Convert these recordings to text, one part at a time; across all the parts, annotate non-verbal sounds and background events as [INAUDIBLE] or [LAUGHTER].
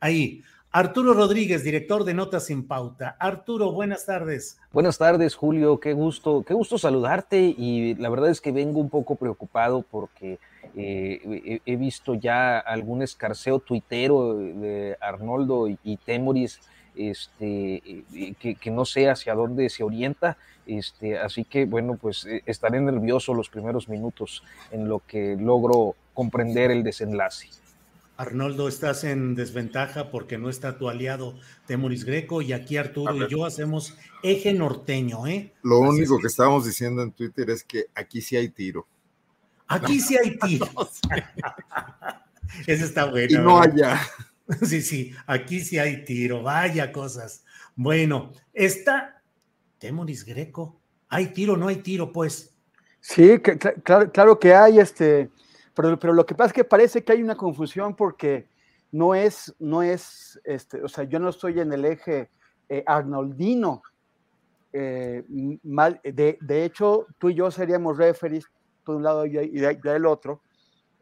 Ahí. Arturo Rodríguez, director de Notas sin Pauta. Arturo, buenas tardes. Buenas tardes, Julio. Qué gusto, qué gusto saludarte. Y la verdad es que vengo un poco preocupado porque eh, he, visto ya algún escarceo tuitero de Arnoldo y, Temoris, este, que, que, no sé hacia dónde se orienta. Este, así que, bueno, pues eh, estaré nervioso los primeros minutos en lo que logro comprender el desenlace. Arnoldo, estás en desventaja porque no está tu aliado Temoris Greco y aquí Arturo y yo hacemos eje norteño, ¿eh? Lo único que... estábamos diciendo en Twitter es que aquí sí hay tiro. Aquí sí hay [LAUGHS] tiro. Ese está bueno. Y no allá. [LAUGHS] Sí, sí, aquí sí hay tiro, vaya cosas. Bueno, está Temoris Greco. ¿Hay tiro no hay tiro, pues? Sí, claro, claro que hay, este pero, lo que pasa es que parece que hay una confusión porque no es, no es, este, o sea, yo no estoy en el eje eh, arnoldino. Eh, mal, de, de, hecho, tú y yo seríamos referees, tú de un lado y, del otro.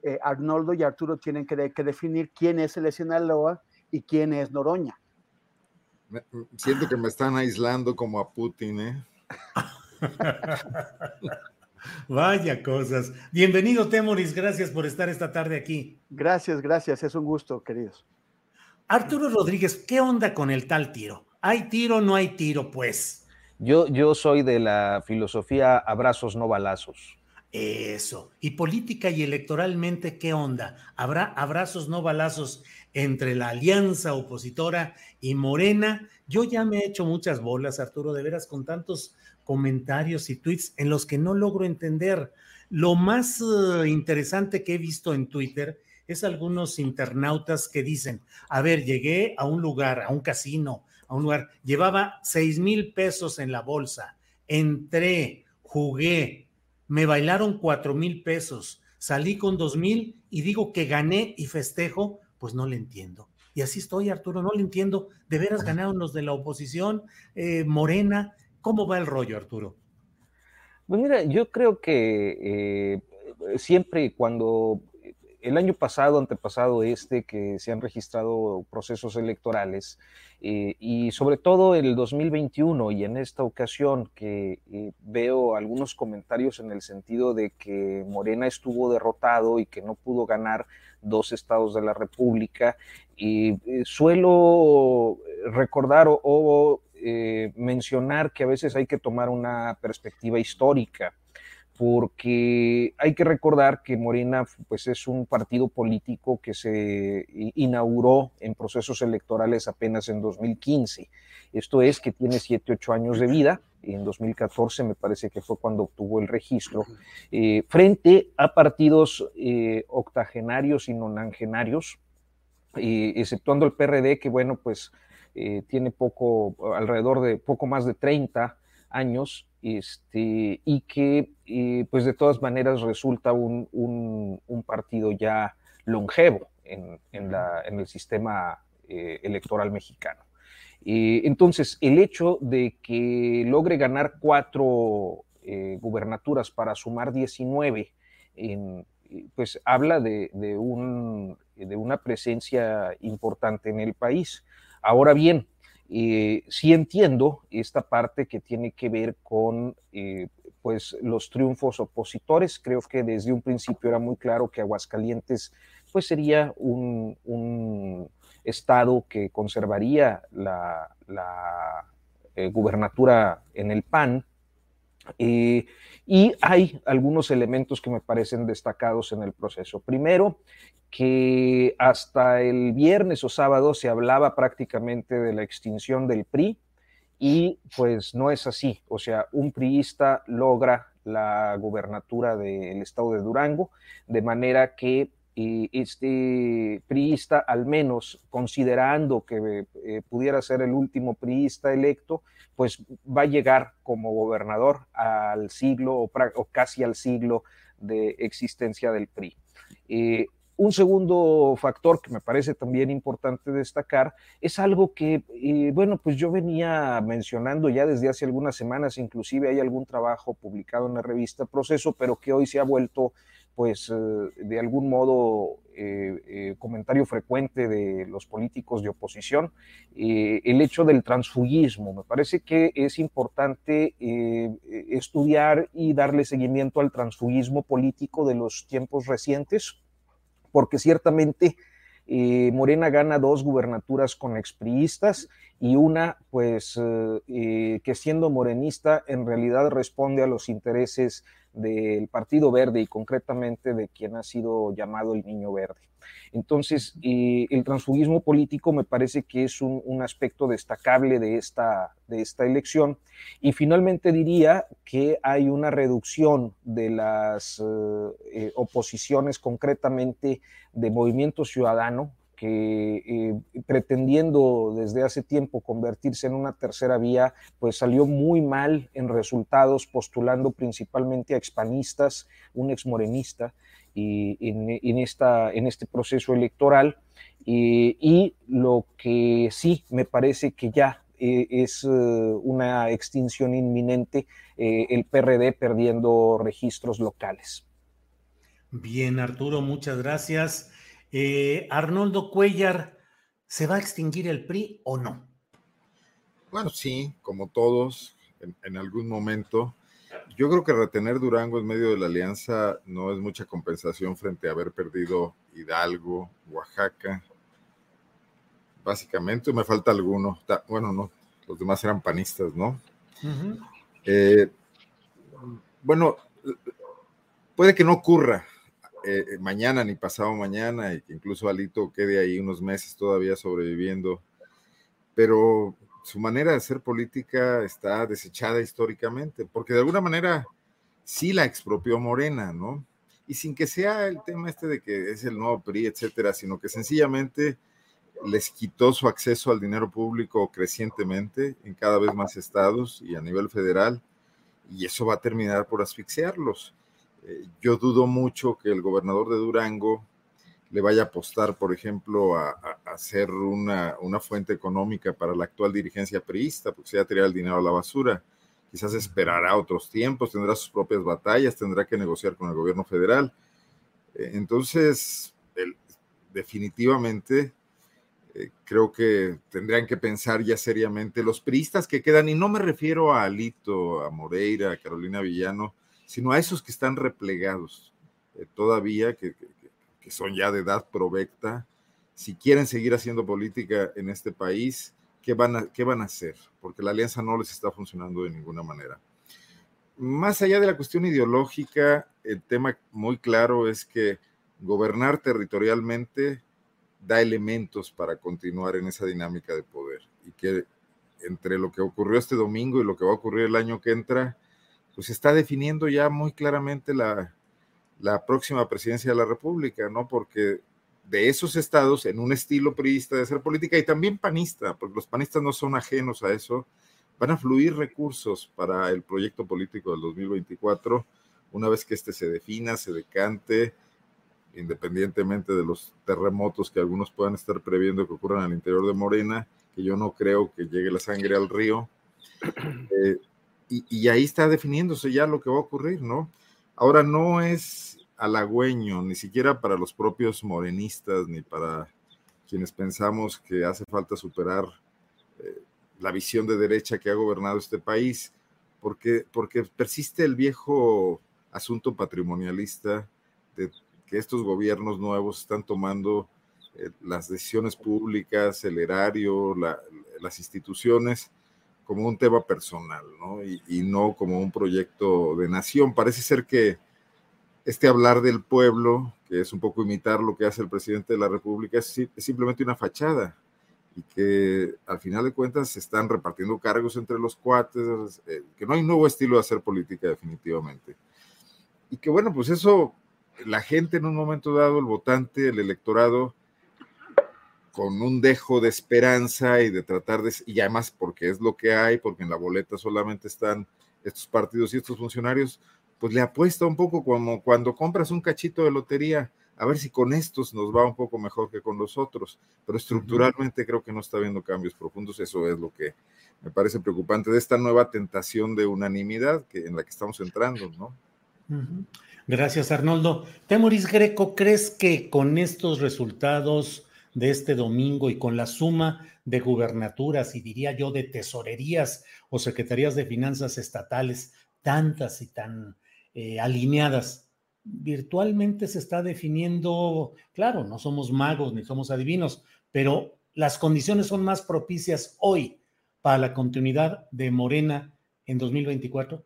Eh, Arnoldo y Arturo tienen que, que, definir quién es el Sinaloa y quién es Noroña. Siento que me están aislando como a Putin, ¿eh? [LAUGHS] Vaya cosas. Bienvenido, Temoris. Gracias por estar esta tarde aquí. Gracias, gracias. Es un gusto, queridos. Arturo Rodríguez, ¿qué onda con el tal tiro? ¿Hay tiro o no hay tiro, pues? Yo, yo soy de la filosofía abrazos, no balazos. Eso. ¿Y política y electoralmente qué onda? ¿Habrá abrazos, no balazos entre la alianza opositora y Morena? Yo ya me he hecho muchas bolas, Arturo, de veras, con tantos comentarios y tweets en los que no logro entender. Lo más eh, interesante que he visto en Twitter es algunos internautas que dicen, a ver, llegué a un lugar, a un casino, a un lugar, llevaba seis mil pesos en la bolsa, entré, jugué, me bailaron cuatro mil pesos, salí con dos mil y digo que gané y festejo, pues no le entiendo. Y así estoy, Arturo, no le entiendo. De veras ganaron los de la oposición, eh, Morena, ¿Cómo va el rollo, Arturo? Pues mira, yo creo que eh, siempre cuando el año pasado, antepasado este, que se han registrado procesos electorales, eh, y sobre todo el 2021 y en esta ocasión que eh, veo algunos comentarios en el sentido de que Morena estuvo derrotado y que no pudo ganar dos estados de la República, y suelo recordar o eh, mencionar que a veces hay que tomar una perspectiva histórica, porque hay que recordar que Morena pues, es un partido político que se inauguró en procesos electorales apenas en 2015. Esto es que tiene 7, 8 años de vida, en 2014 me parece que fue cuando obtuvo el registro, eh, frente a partidos eh, octogenarios y nonangenarios, exceptuando el PRD, que bueno, pues eh, tiene poco, alrededor de poco más de 30 años, este, y que eh, pues de todas maneras resulta un, un, partido ya longevo en, en, la, en el sistema eh, electoral mexicano. entonces, el hecho de que logre ganar cuatro gubernaturas para sumar 19, pues habla de, de, un, de una presencia importante en el país. Ahora bien, eh, sí entiendo esta parte que tiene que ver con eh, pues los triunfos opositores. Creo que desde un principio era muy claro que Aguascalientes pues sería un, estado que conservaría la, eh, gubernatura en el PAN. Y hay algunos elementos que me parecen destacados en el proceso. Primero, que hasta el viernes o sábado se hablaba prácticamente de la extinción del PRI y pues no es así. O sea, un priista logra la gubernatura del estado de Durango, de manera que eh, este priista, al menos considerando que eh, pudiera ser el último priista electo, pues va a llegar como gobernador al siglo o, casi al siglo de existencia del PRI. Eh, un segundo factor que me parece también importante destacar es algo que, eh, bueno, pues yo venía mencionando ya desde hace algunas semanas, inclusive hay algún trabajo publicado en la revista Proceso, pero que hoy se ha vuelto, pues, eh, de algún modo eh, comentario frecuente de los políticos de oposición, el hecho del transfugismo. Me parece que es importante estudiar y darle seguimiento al transfugismo político de los tiempos recientes porque ciertamente eh, Morena gana dos gubernaturas con expriistas y una, pues, eh, eh, que siendo morenista en realidad responde a los intereses del Partido Verde y concretamente de quien ha sido llamado el Niño Verde. Entonces, el transfugismo político me parece que es un, aspecto destacable de esta, de esta elección. Y finalmente diría que hay una reducción de las eh, oposiciones, concretamente de Movimiento Ciudadano, que eh, pretendiendo desde hace tiempo convertirse en una tercera vía, pues salió muy mal en resultados, postulando principalmente a expanistas, un exmorenista, en, esta, en este proceso electoral. y lo que sí me parece que ya eh, es eh, una extinción inminente, eh, el PRD perdiendo registros locales. Bien, Arturo, muchas gracias. Arnoldo Cuellar, ¿se va a extinguir el PRI o no? Bueno, sí, como todos, en algún momento yo creo que retener Durango en medio de la alianza no es mucha compensación frente a haber perdido Hidalgo, Oaxaca. Básicamente, me falta alguno. Bueno, no, los demás eran panistas, ¿no? Eh, bueno, puede que no ocurra eh, mañana ni pasado mañana y incluso Alito quede ahí unos meses todavía sobreviviendo, pero su manera de hacer política está desechada históricamente, porque de alguna manera sí la expropió Morena, ¿no? Y sin que sea el tema este de que es el nuevo PRI, etcétera, sino que sencillamente les quitó su acceso al dinero público crecientemente en cada vez más estados y a nivel federal, y eso va a terminar por asfixiarlos. Eh, yo dudo mucho que el gobernador de Durango le vaya a apostar, por ejemplo, a, hacer una, fuente económica para la actual dirigencia priista, porque se va a tirar el dinero a la basura. Quizás esperará otros tiempos, tendrá sus propias batallas, tendrá que negociar con el gobierno federal. Eh, entonces, definitivamente, eh, creo que tendrían que pensar ya seriamente los priistas que quedan, y no me refiero a Alito, a Moreira, a Carolina Villano, sino a esos que están replegados eh, todavía, que, que son ya de edad provecta, si quieren seguir haciendo política en este país, ¿qué van, a, qué van a hacer? Porque la alianza no les está funcionando de ninguna manera. Más allá de la cuestión ideológica, el tema muy claro es que gobernar territorialmente da elementos para continuar en esa dinámica de poder y que entre lo que ocurrió este domingo y lo que va a ocurrir el año que entra, pues está definiendo ya muy claramente la, la próxima presidencia de la República, ¿no? Porque de esos estados, en un estilo priista de hacer política y también panista, porque los panistas no son ajenos a eso, van a fluir recursos para el proyecto político del 2024, una vez que este se defina, se decante, independientemente de los terremotos que algunos puedan estar previendo que ocurran al interior de Morena, que yo no creo que llegue la sangre al río. [CLEARS THROAT] Eh, y, ahí está definiéndose ya lo que va a ocurrir, ¿no? Ahora no es halagüeño, ni siquiera para los propios morenistas, ni para quienes pensamos que hace falta superar eh, la visión de derecha que ha gobernado este país, porque, porque persiste el viejo asunto patrimonialista de que estos gobiernos nuevos están tomando eh, las decisiones públicas, el erario, las instituciones como un tema personal, ¿no? Y, no como un proyecto de nación. Parece ser que este hablar del pueblo, que es un poco imitar lo que hace el presidente de la República, es, simplemente una fachada y que al final de cuentas se están repartiendo cargos entre los cuates, eh, que no hay nuevo estilo de hacer política definitivamente. Y que bueno, pues eso, la gente en un momento dado, el votante, el electorado, con un dejo de esperanza y de tratar de, y además porque es lo que hay, porque en la boleta solamente están estos partidos y estos funcionarios, pues le apuesta un poco como cuando compras un cachito de lotería, a ver si con estos nos va un poco mejor que con los otros, pero estructuralmente creo que no está habiendo cambios profundos, eso es lo que me parece preocupante de esta nueva tentación de unanimidad que, en la que estamos entrando, ¿no? Gracias, Arnoldo. Temoris Greco, ¿crees que con estos resultados de este domingo y con la suma de gubernaturas y diría yo de tesorerías o secretarías de finanzas estatales tantas y tan eh, alineadas, virtualmente se está definiendo, claro, no somos magos ni somos adivinos, pero las condiciones son más propicias hoy para la continuidad de Morena en 2024.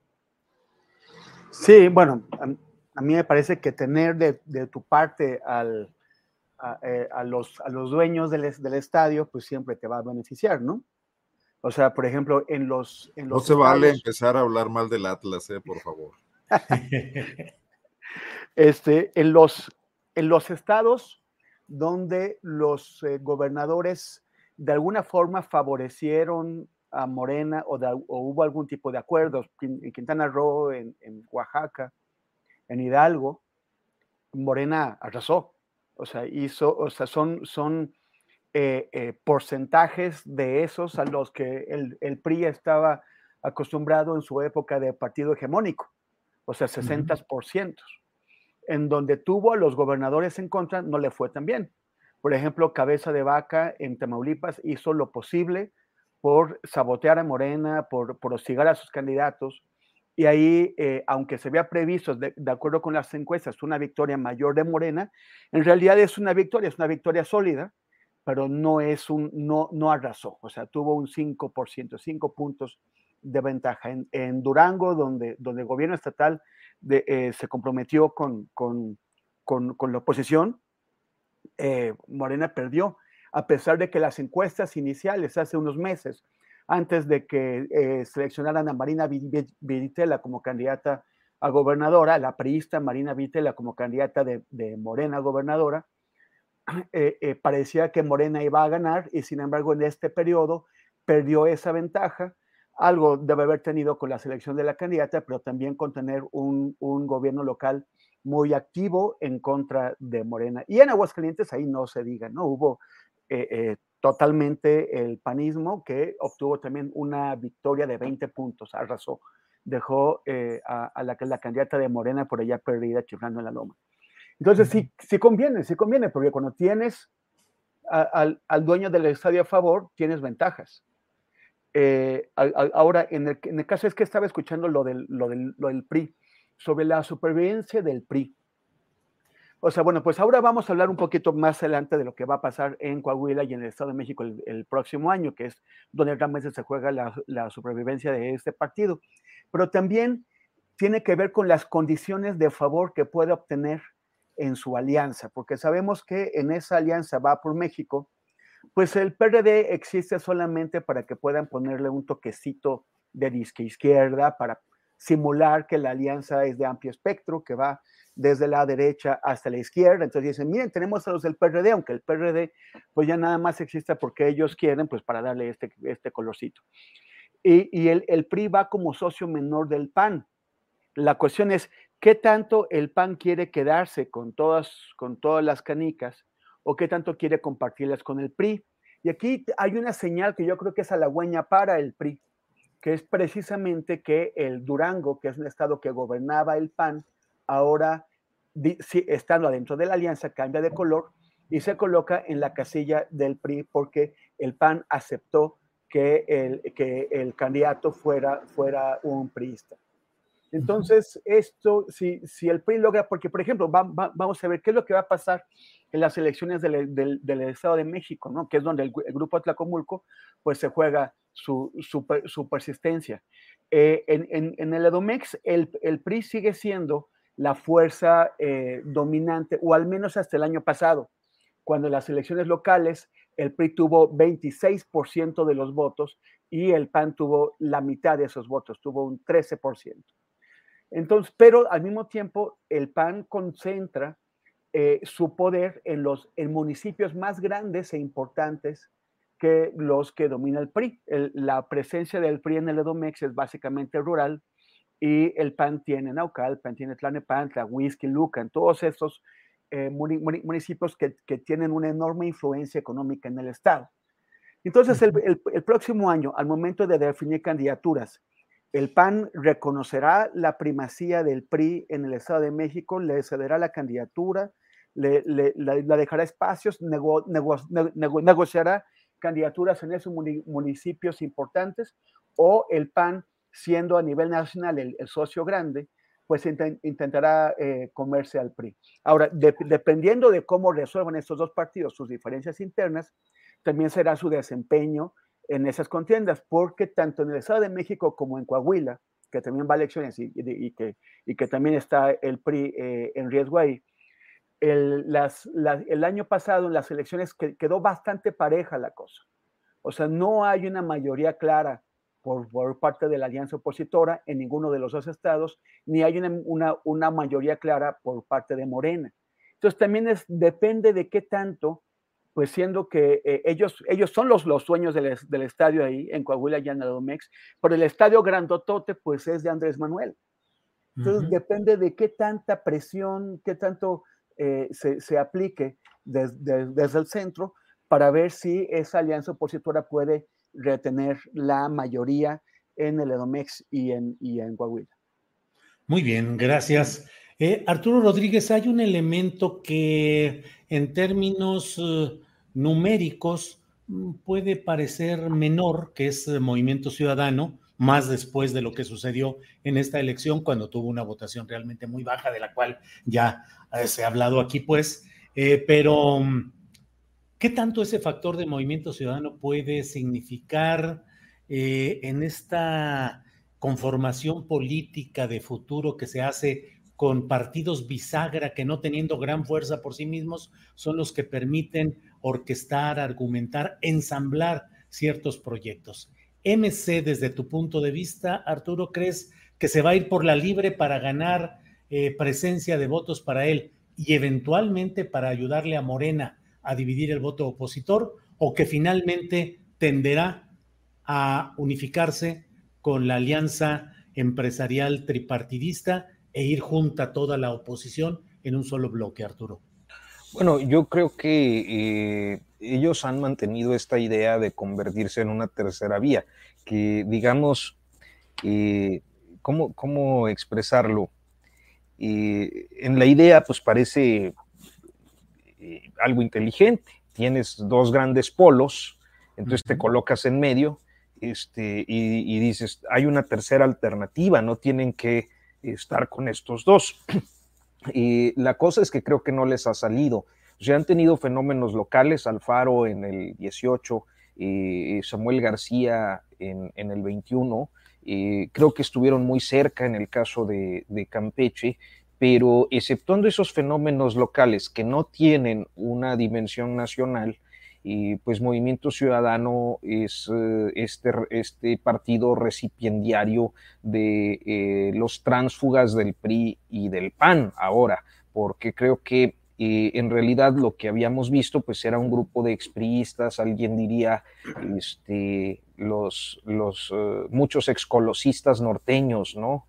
Sí, bueno, a, mí me parece que tener de tu parte al, eh, a, los, a los dueños del, del, estadio, pues siempre te va a beneficiar, ¿no? O sea, por ejemplo, en los... En los no se vale empezar a hablar mal del Atlas, eh, por favor. [LAUGHS] este, en, los, en los estados donde los eh, gobernadores de alguna forma favorecieron a Morena o, hubo algún tipo de acuerdos, en, Quintana Roo, en, en Oaxaca, en Hidalgo, Morena arrasó. O sea, hizo, o sea, son, son eh, eh, porcentajes de esos a los que el, PRI estaba acostumbrado en su época de partido hegemónico, o sea, 60%. En donde tuvo a los gobernadores en contra, no le fue tan bien. Por ejemplo, Cabeza de Vaca en Tamaulipas hizo lo posible por sabotear a Morena, por, por hostigar a sus candidatos, y ahí, eh, aunque se había previsto, de, acuerdo con las encuestas, una victoria mayor de Morena, en realidad es una victoria, es una victoria sólida, pero no es un, no, no arrasó, o sea, tuvo un 5%, 5 puntos de ventaja. En, Durango, donde, donde el gobierno estatal eh, se comprometió con, con, con, con la oposición, eh, Morena perdió, a pesar de que las encuestas iniciales hace unos meses antes de que eh, seleccionaran a Marina Vitela como candidata a gobernadora, la priista Marina Vitela como candidata de, Morena gobernadora, [CLEARS THROAT] eh, eh, parecía que Morena iba a ganar y sin embargo en este periodo perdió esa ventaja. Algo debe haber tenido con la selección de la candidata, pero también con tener un, gobierno local muy activo en contra de Morena. Y en Aguascalientes ahí no se diga, ¿no? Hubo totalmente el panismo, que obtuvo también una victoria de 20 puntos, arrasó, dejó eh, a, la, la candidata de Morena por allá perdida, chiflando en la loma. Entonces, sí, sí conviene, sí conviene, porque cuando tienes al, dueño del estadio a favor, tienes ventajas. Eh, ahora, en el, en el, caso es que estaba escuchando lo del, lo, del, lo del PRI, sobre la supervivencia del PRI. O sea, bueno, pues ahora vamos a hablar un poquito más adelante de lo que va a pasar en Coahuila y en el Estado de México el, próximo año, que es donde realmente se juega la, supervivencia de este partido. Pero también tiene que ver con las condiciones de favor que puede obtener en su alianza, porque sabemos que en esa alianza va por México, pues el PRD existe solamente para que puedan ponerle un toquecito de disque izquierda, para simular que la alianza es de amplio espectro, que va desde la derecha hasta la izquierda. Entonces dicen, miren, tenemos a los del PRD, aunque el PRD pues ya nada más existe porque ellos quieren, pues para darle este, este colorcito. Y, y el, el, PRI va como socio menor del PAN. La cuestión es, ¿qué tanto el PAN quiere quedarse con todas, con todas las canicas o qué tanto quiere compartirlas con el PRI? Y aquí hay una señal que yo creo que es halagüeña para el PRI, que es precisamente que el Durango, que es un estado que gobernaba el PAN, ahora, estando adentro de la alianza, cambia de color y se coloca en la casilla del PRI porque el PAN aceptó que el, que el candidato fuera, fuera un priista. Entonces, esto, si, si el PRI logra, porque por ejemplo, vamos a ver qué es lo que va a pasar en las elecciones del, del, del Estado de México, ¿no? que es donde el, grupo Atlacomulco pues se juega su, su, su persistencia. Eh, en, en, en, el Edomex, el, el, PRI sigue siendo la fuerza eh, dominante, o al menos hasta el año pasado, cuando en las elecciones locales el PRI tuvo 26% de los votos y el PAN tuvo la mitad de esos votos, tuvo un 13%. Entonces, pero al mismo tiempo, el PAN concentra eh, su poder en los en municipios más grandes e importantes que los que domina el PRI. la presencia del PRI en el Edomex es básicamente rural y el PAN tiene Naucal, el PAN tiene Tlanepantla, Whisky, Lucan, todos estos eh, municipios que, que, tienen una enorme influencia económica en el Estado. Entonces, el, el, el próximo año, al momento de definir candidaturas, el PAN reconocerá la primacía del PRI en el Estado de México, le cederá la candidatura, le, le, la, dejará espacios, nego, nego, nego, negociará candidaturas en esos municipios importantes, o el PAN, siendo a nivel nacional el, socio grande, pues intent, intentará eh, comerse al PRI. Ahora, de, dependiendo de cómo resuelvan estos dos partidos sus diferencias internas, también será su desempeño en esas contiendas, porque tanto en el Estado de México como en Coahuila, que también va a elecciones y, que, y que también está el PRI eh, en riesgo ahí, el, las, la, el, año pasado en las elecciones que, quedó bastante pareja la cosa. O sea, no hay una mayoría clara por, por, parte de la alianza opositora en ninguno de los dos estados, ni hay una, una, una mayoría clara por parte de Morena. Entonces también es, depende de qué tanto pues siendo que eh, ellos, ellos son los, los dueños del, del, estadio ahí, en Coahuila y en Adomex, pero el estadio Grandotote, pues es de Andrés Manuel. Entonces, uh -huh. depende de qué tanta presión, qué tanto eh, se, se, aplique des, des, desde el centro para ver si esa alianza opositora puede retener la mayoría en el Edomex y en, y en Coahuila. Muy bien, gracias. Eh, Arturo Rodríguez, hay un elemento que en términos uh, numéricos mm, puede parecer menor, que es el Movimiento Ciudadano, más después de lo que sucedió en esta elección, cuando tuvo una votación realmente muy baja, de la cual ya eh, se ha hablado aquí, pues, eh, pero mm, ¿qué tanto ese factor de Movimiento Ciudadano puede significar eh, en esta conformación política de futuro que se hace con partidos bisagra que no teniendo gran fuerza por sí mismos son los que permiten orquestar, argumentar, ensamblar ciertos proyectos. MC, desde tu punto de vista, Arturo, ¿crees que se va a ir por la libre para ganar eh, presencia de votos para él y eventualmente para ayudarle a Morena a dividir el voto opositor o que finalmente tenderá a unificarse con la alianza empresarial tripartidista e ir junta toda la oposición en un solo bloque, Arturo? Bueno, yo creo que eh, ellos han mantenido esta idea de convertirse en una tercera vía, que digamos, eh, ¿cómo, ¿cómo, expresarlo? Eh, en la idea, pues parece eh, algo inteligente. Tienes dos grandes polos, entonces te colocas en medio este, y, y dices, hay una tercera alternativa, no tienen que estar con estos dos. [CLEARS THROAT] Y la cosa es que creo que no les ha salido. O sea, han tenido fenómenos locales, Alfaro en el 18, eh, Samuel García en, en el 21, eh, creo que estuvieron muy cerca en el caso de, de, Campeche, pero exceptuando esos fenómenos locales que no tienen una dimensión nacional, y pues Movimiento Ciudadano es uh, este, este, partido recipiendario de eh, los tránsfugas del PRI y del PAN ahora, porque creo que eh, en realidad lo que habíamos visto pues era un grupo de expriistas, alguien diría este, los, los muchos excolosistas norteños, ¿no?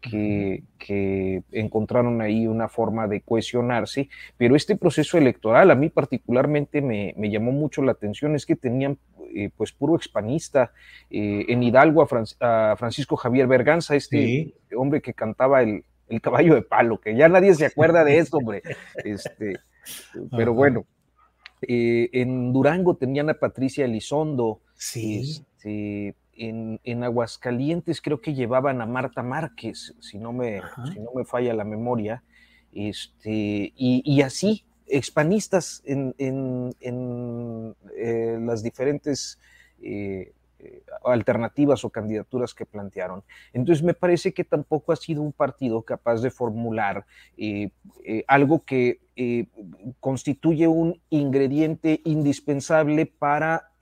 Que, que, encontraron ahí una forma de cohesionarse, pero este proceso electoral a mí particularmente me, me llamó mucho la atención, es que tenían eh, pues puro expanista, eh, en Hidalgo a, Fran a, Francisco Javier Berganza, este sí. hombre que cantaba el, el, caballo de palo, que ya nadie se acuerda de esto, hombre, este, [LAUGHS] pero bueno, Eh, en Durango tenían a Patricia Elizondo. Sí. Este, en, en, Aguascalientes creo que llevaban a Marta Márquez, si no me, si no me falla la memoria. Este, y, y así, expanistas en, en, en eh, las diferentes eh, eh, alternativas o candidaturas que plantearon. Entonces me parece que tampoco ha sido un partido capaz de formular eh, eh, algo que constituye un ingrediente indispensable para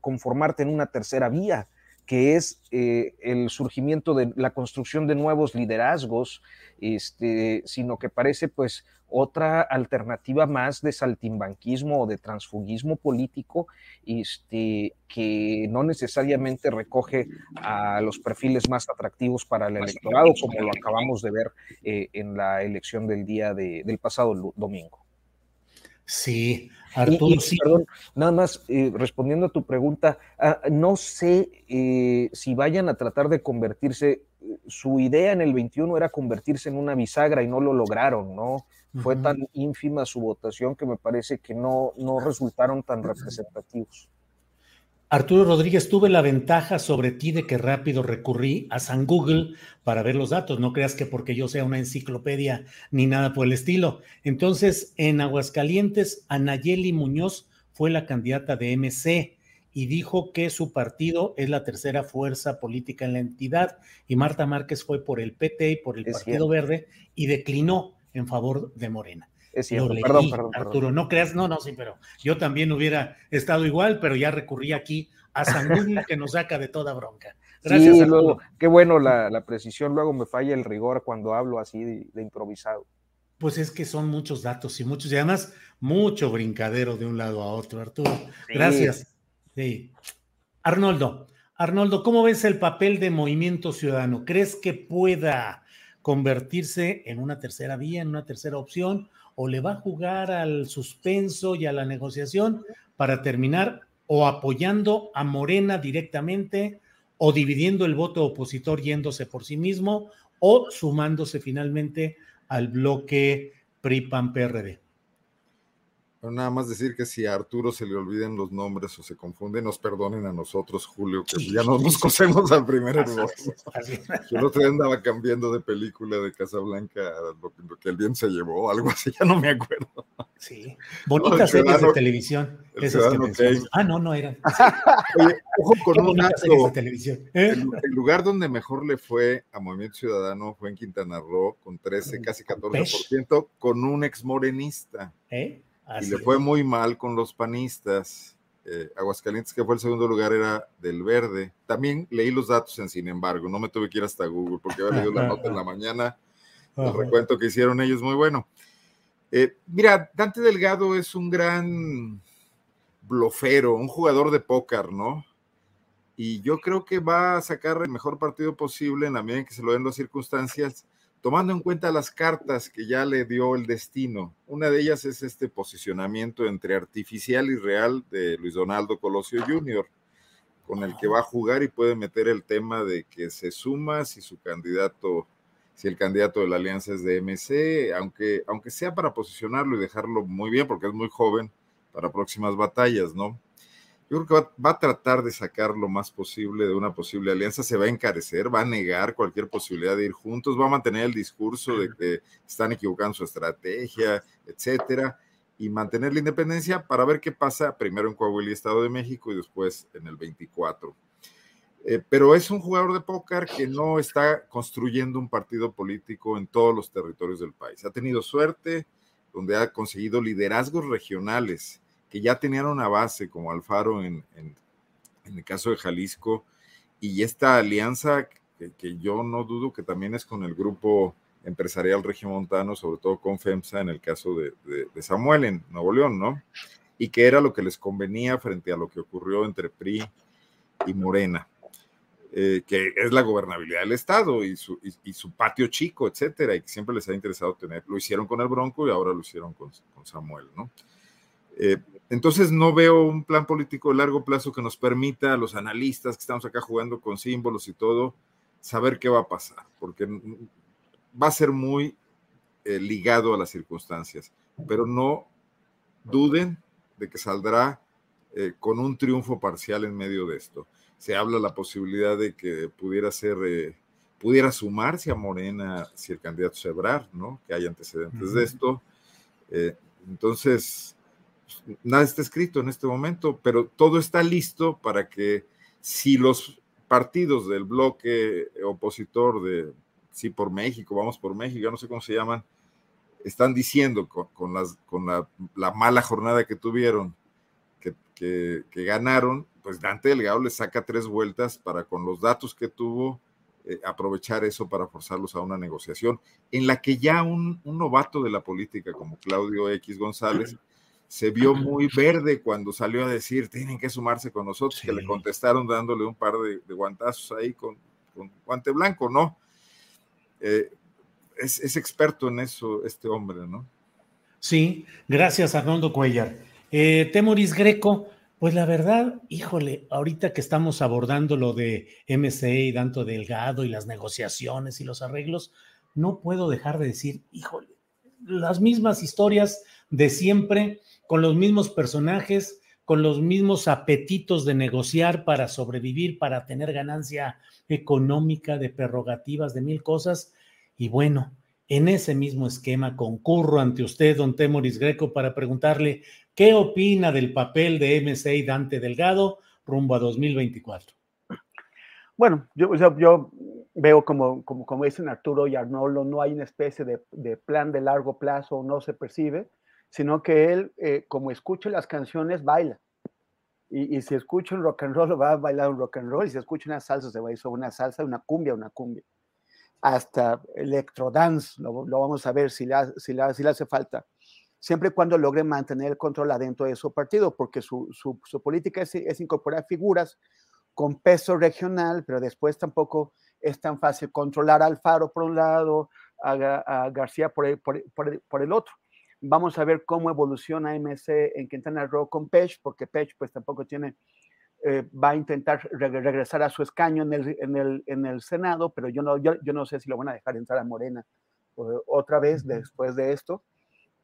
conformarte en una tercera vía que es el surgimiento de la construcción de nuevos liderazgos, este, sino que parece pues otra alternativa más de saltimbanquismo o de transfugismo político este, que no necesariamente recoge a los perfiles más atractivos para el electorado, como lo acabamos de ver eh, en la elección del día de, del pasado domingo. Sí, Arturo, sí. Perdón, nada más eh, respondiendo a tu pregunta, ah, no sé eh, si vayan a tratar de convertirse, su idea en el 21 era convertirse en una bisagra y no lo lograron, ¿no? Fue tan ínfima su votación que me parece que no, no resultaron tan representativos. Arturo Rodríguez, tuve la ventaja sobre ti de que rápido recurrí a San Google para ver los datos. No creas que porque yo sea una enciclopedia ni nada por el estilo. Entonces, en Aguascalientes, Anayeli Muñoz fue la candidata de MC y dijo que su partido es la tercera fuerza política en la entidad y Marta Márquez fue por el PT y por el Partido Verde y declinó en favor de Morena. Es cierto, perdón, perdón, Arturo, no creas, no, no, sí, pero yo también hubiera estado igual, pero ya recurrí aquí a San que nos saca de toda bronca. Gracias. Sí, luego, qué bueno la, precisión, luego me falla el rigor cuando hablo así de, improvisado. Pues es que son muchos datos y muchos, y además mucho brincadero de un lado a otro, Arturo. Gracias. Sí. Arnoldo, Arnoldo, ¿cómo ves el papel de Movimiento Ciudadano? ¿Crees que pueda convertirse en una tercera vía, en una tercera opción, o le va a jugar al suspenso y a la negociación para terminar o apoyando a Morena directamente o dividiendo el voto opositor yéndose por sí mismo o sumándose finalmente al bloque PRI-PAN-PRD nada más decir que si a Arturo se le olviden los nombres o se confunden, nos perdonen a nosotros, Julio, que ya no nos cosemos al primer error. Yo el otro día andaba cambiando de película de Casablanca lo, lo que el bien se llevó, algo así, ya no me acuerdo. Sí, bonitas series de televisión. ah, no, no eran. ojo con un De televisión. El, lugar donde mejor le fue a Movimiento Ciudadano fue en Quintana Roo, con 13, casi 14%, con un ex morenista. ¿Eh? Y le fue muy mal con los panistas. Eh, Aguascalientes, que fue el segundo lugar, era del verde. También leí los datos en Sin embargo, no me tuve que ir hasta Google porque había leído la nota en la mañana. El recuento que hicieron ellos muy bueno. Eh, mira, Dante Delgado es un gran blofero, un jugador de póker, ¿no? Y yo creo que va a sacar el mejor partido posible en la medida en que se lo den las circunstancias tomando en cuenta las cartas que ya le dio el destino. Una de ellas es este posicionamiento entre artificial y real de Luis Donaldo Colosio Jr., con el que va a jugar y puede meter el tema de que se suma si su candidato, si el candidato de la alianza es de MC, aunque, aunque sea para posicionarlo y dejarlo muy bien, porque es muy joven para próximas batallas, ¿no? Yo creo que va, a tratar de sacar lo más posible de una posible alianza, se va a encarecer, va a negar cualquier posibilidad de ir juntos, va a mantener el discurso de que están equivocando su estrategia, etcétera, y mantener la independencia para ver qué pasa primero en Coahuila y Estado de México y después en el 24. Eh, pero es un jugador de póker que no está construyendo un partido político en todos los territorios del país. Ha tenido suerte donde ha conseguido liderazgos regionales que ya tenían una base como Alfaro en, el caso de Jalisco, y esta alianza que, yo no dudo que también es con el grupo empresarial regiomontano, sobre todo con FEMSA en el caso de, Samuel en Nuevo León, ¿no? Y que era lo que les convenía frente a lo que ocurrió entre PRI y Morena, eh, que es la gobernabilidad del Estado y su, su, patio chico, etcétera, y que siempre les ha interesado tener. Lo hicieron con el Bronco y ahora lo hicieron con, con Samuel, ¿no? Eh, entonces no veo un plan político de largo plazo que nos permita a los analistas que estamos acá jugando con símbolos y todo, saber qué va a pasar, porque va a ser muy eh, ligado a las circunstancias. Pero no duden de que saldrá eh, con un triunfo parcial en medio de esto. Se habla la posibilidad de que pudiera ser, eh, pudiera sumarse a Morena si el candidato se ¿no? Que hay antecedentes de esto. Entonces, nada está escrito en este momento, pero todo está listo para que si los partidos del bloque opositor de Sí por México, Vamos por México, no sé cómo se llaman, están diciendo con, las, con la, mala jornada que tuvieron, que, ganaron, pues Dante Delgado le saca tres vueltas para con los datos que tuvo eh, aprovechar eso para forzarlos a una negociación en la que ya un, un novato de la política como Claudio X González [CLEARS THROAT] se vio muy verde cuando salió a decir, tienen que sumarse con nosotros, que le contestaron dándole un par de, guantazos ahí con, guante blanco, ¿no? Eh, es, experto en eso este hombre, ¿no? Sí, gracias Arnoldo Cuellar. Eh, Temoris Greco, pues la verdad, híjole, ahorita que estamos abordando lo de MCE y Danto Delgado y las negociaciones y los arreglos, no puedo dejar de decir, híjole, las mismas historias de siempre con los mismos personajes, con los mismos apetitos de negociar para sobrevivir, para tener ganancia económica, de prerrogativas, de mil cosas. Y bueno, en ese mismo esquema concurro ante usted, don Temoris Greco, para preguntarle qué opina del papel de MC y Dante Delgado rumbo a 2024. Bueno, yo, yo, veo como, como, como, dicen Arturo y Arnoldo, no hay una especie de, plan de largo plazo, no se percibe sino que él, eh, como escucha las canciones, baila. Y, si escucha un rock and roll, [LAUGHS] va a bailar un rock and roll, y si escucha una salsa, se va a ir una salsa, una cumbia, una cumbia. Hasta electrodance, lo, lo vamos a ver si le, si, si le hace falta siempre y cuando logre mantener el control adentro de su partido, porque su, su, su política es, es, incorporar figuras con peso regional, pero después tampoco es tan fácil controlar a Alfaro por un lado, a, a García por el, por, por, por el otro. Vamos a ver cómo evoluciona MC en Quintana Roo con Pech, porque Pech pues tampoco tiene, eh, va a intentar regresar a su escaño en el, en el, en el Senado, pero yo no, yo, yo, no sé si lo van a dejar entrar a Morena otra vez después de esto.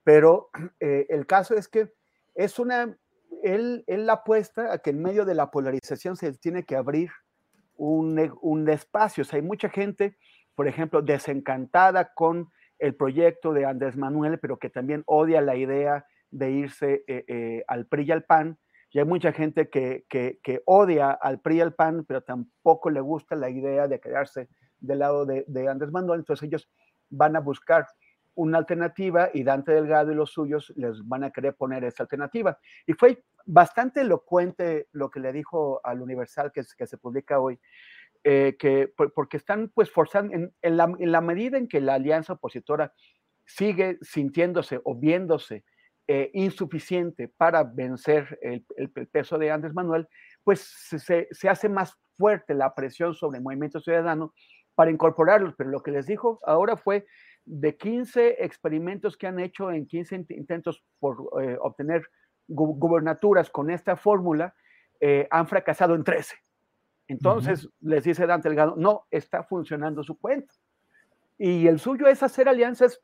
Pero [CLEARS THROAT] eh, el caso es que es una, él, él apuesta a que en medio de la polarización se tiene que abrir un, un espacio. O sea, hay mucha gente, por ejemplo, desencantada con el proyecto de Andrés Manuel, pero que también odia la idea de irse eh, eh, al PRI y al PAN. Y hay mucha gente que, que, odia al PRI y al PAN, pero tampoco le gusta la idea de quedarse del lado de, de Andrés Manuel. Entonces ellos van a buscar una alternativa y Dante Delgado y los suyos les van a querer poner esa alternativa. Y fue bastante elocuente lo que le dijo al Universal que, que se publica hoy, eh, que, porque están pues forzando, en, la, medida en que la alianza opositora sigue sintiéndose o viéndose eh, insuficiente para vencer el, peso de Andrés Manuel, pues se, se, hace más fuerte la presión sobre el movimiento ciudadano para incorporarlos. Pero lo que les dijo ahora fue de 15 experimentos que han hecho en 15 intentos por eh, obtener gubernaturas con esta fórmula, han fracasado en 13. Entonces les dice Dante Delgado, no, está funcionando su cuenta. Y el suyo es hacer alianzas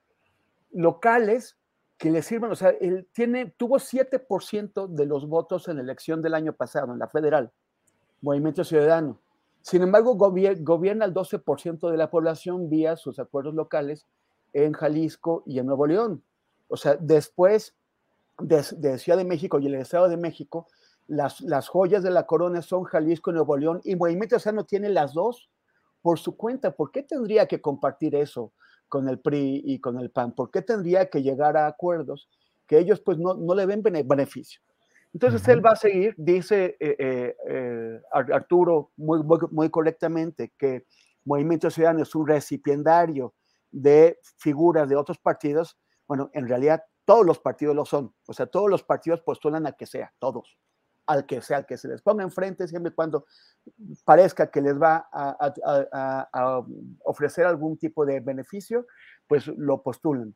locales que le sirvan, o sea, él tiene, tuvo 7% de los votos en la elección del año pasado, en la federal, Movimiento Ciudadano. Sin embargo, gobierna el 12% de la población vía sus acuerdos locales en Jalisco y en Nuevo León. O sea, después de, de Ciudad de México y el Estado de México, las, joyas de la corona son Jalisco y Nuevo León y Movimiento Ciudadano tiene las dos por su cuenta. ¿Por qué tendría que compartir eso con el PRI y con el PAN? ¿Por qué tendría que llegar a acuerdos que ellos pues no, le ven beneficio? Entonces él va a seguir, dice eh, eh, eh, Arturo muy, muy, correctamente, que Movimiento Ciudadano es un recipiendario de figuras de otros partidos. Bueno, en realidad todos los partidos lo son. O sea, todos los partidos postulan a que sea, todos al que sea, que se les ponga enfrente, siempre cuando parezca que les va a, ofrecer algún tipo de beneficio, pues lo postulan.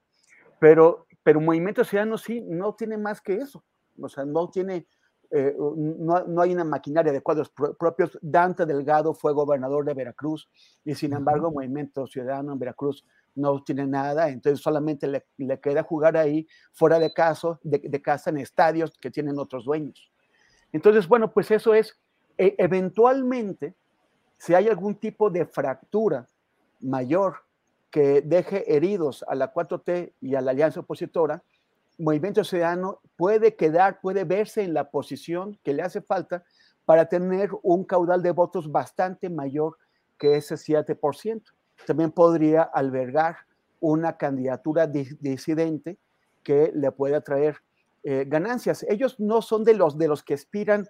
Pero, pero Movimiento Ciudadano sí no tiene más que eso. O sea, no tiene, eh, no, no, hay una maquinaria de cuadros propios. Dante Delgado fue gobernador de Veracruz y sin embargo Movimiento Ciudadano en Veracruz no tiene nada, entonces solamente le, queda jugar ahí fuera de, caso, de, casa en estadios que tienen otros dueños. Entonces, bueno, pues eso es, e, eventualmente, si hay algún tipo de fractura mayor que deje heridos a la 4T y a la alianza opositora, Movimiento Ciudadano puede quedar, puede verse en la posición que le hace falta para tener un caudal de votos bastante mayor que ese 7%. También podría albergar una candidatura disidente que le pueda traer eh, ganancias. Ellos no son de los, de los que aspiran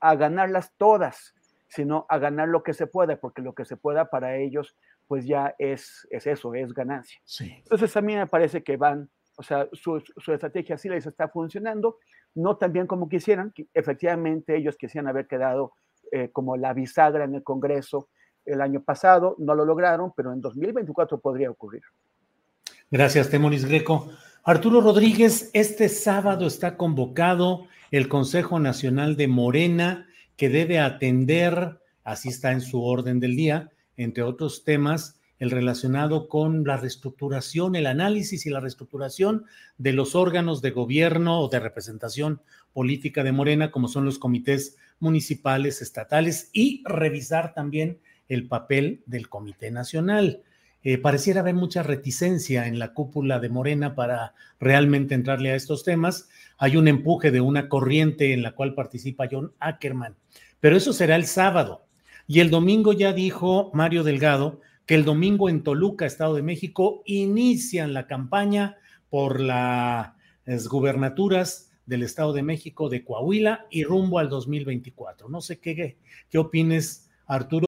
a ganarlas todas, sino a ganar lo que se pueda, porque lo que se pueda para ellos, pues ya es, es eso, es ganancia. Entonces a mí me parece que van, o sea, su, su estrategia sí les está funcionando, no tan bien como quisieran, efectivamente ellos quisieran haber quedado eh, como la bisagra en el Congreso el año pasado, no lo lograron, pero en 2024 podría ocurrir. Gracias, Temoris Greco. Arturo Rodríguez, este sábado está convocado el Consejo Nacional de Morena, que debe atender, así está en su orden del día, entre otros temas, el relacionado con la reestructuración, el análisis y la reestructuración de los órganos de gobierno o de representación política de Morena, como son los comités municipales, estatales, y revisar también el papel del Comité Nacional. Eh, pareciera haber mucha reticencia en la cúpula de Morena para realmente entrarle a estos temas. Hay un empuje de una corriente en la cual participa John Ackerman, pero eso será el sábado. Y el domingo ya dijo Mario Delgado que el domingo en Toluca, Estado de México, inician la campaña por las gubernaturas del Estado de México, de Coahuila y rumbo al 2024. No sé qué, qué opines, Arturo.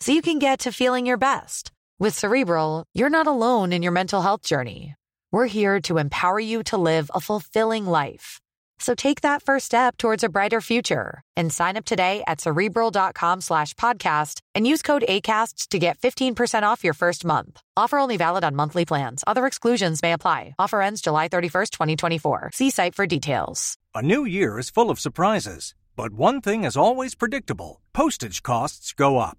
so you can get to feeling your best. With Cerebral, you're not alone in your mental health journey. We're here to empower you to live a fulfilling life. So take that first step towards a brighter future and sign up today at cerebral.com slash podcast and use code ACasts to get 15% off your first month. Offer only valid on monthly plans. Other exclusions may apply. Offer ends July 31st, 2024. See site for details. A new year is full of surprises, but one thing is always predictable postage costs go up.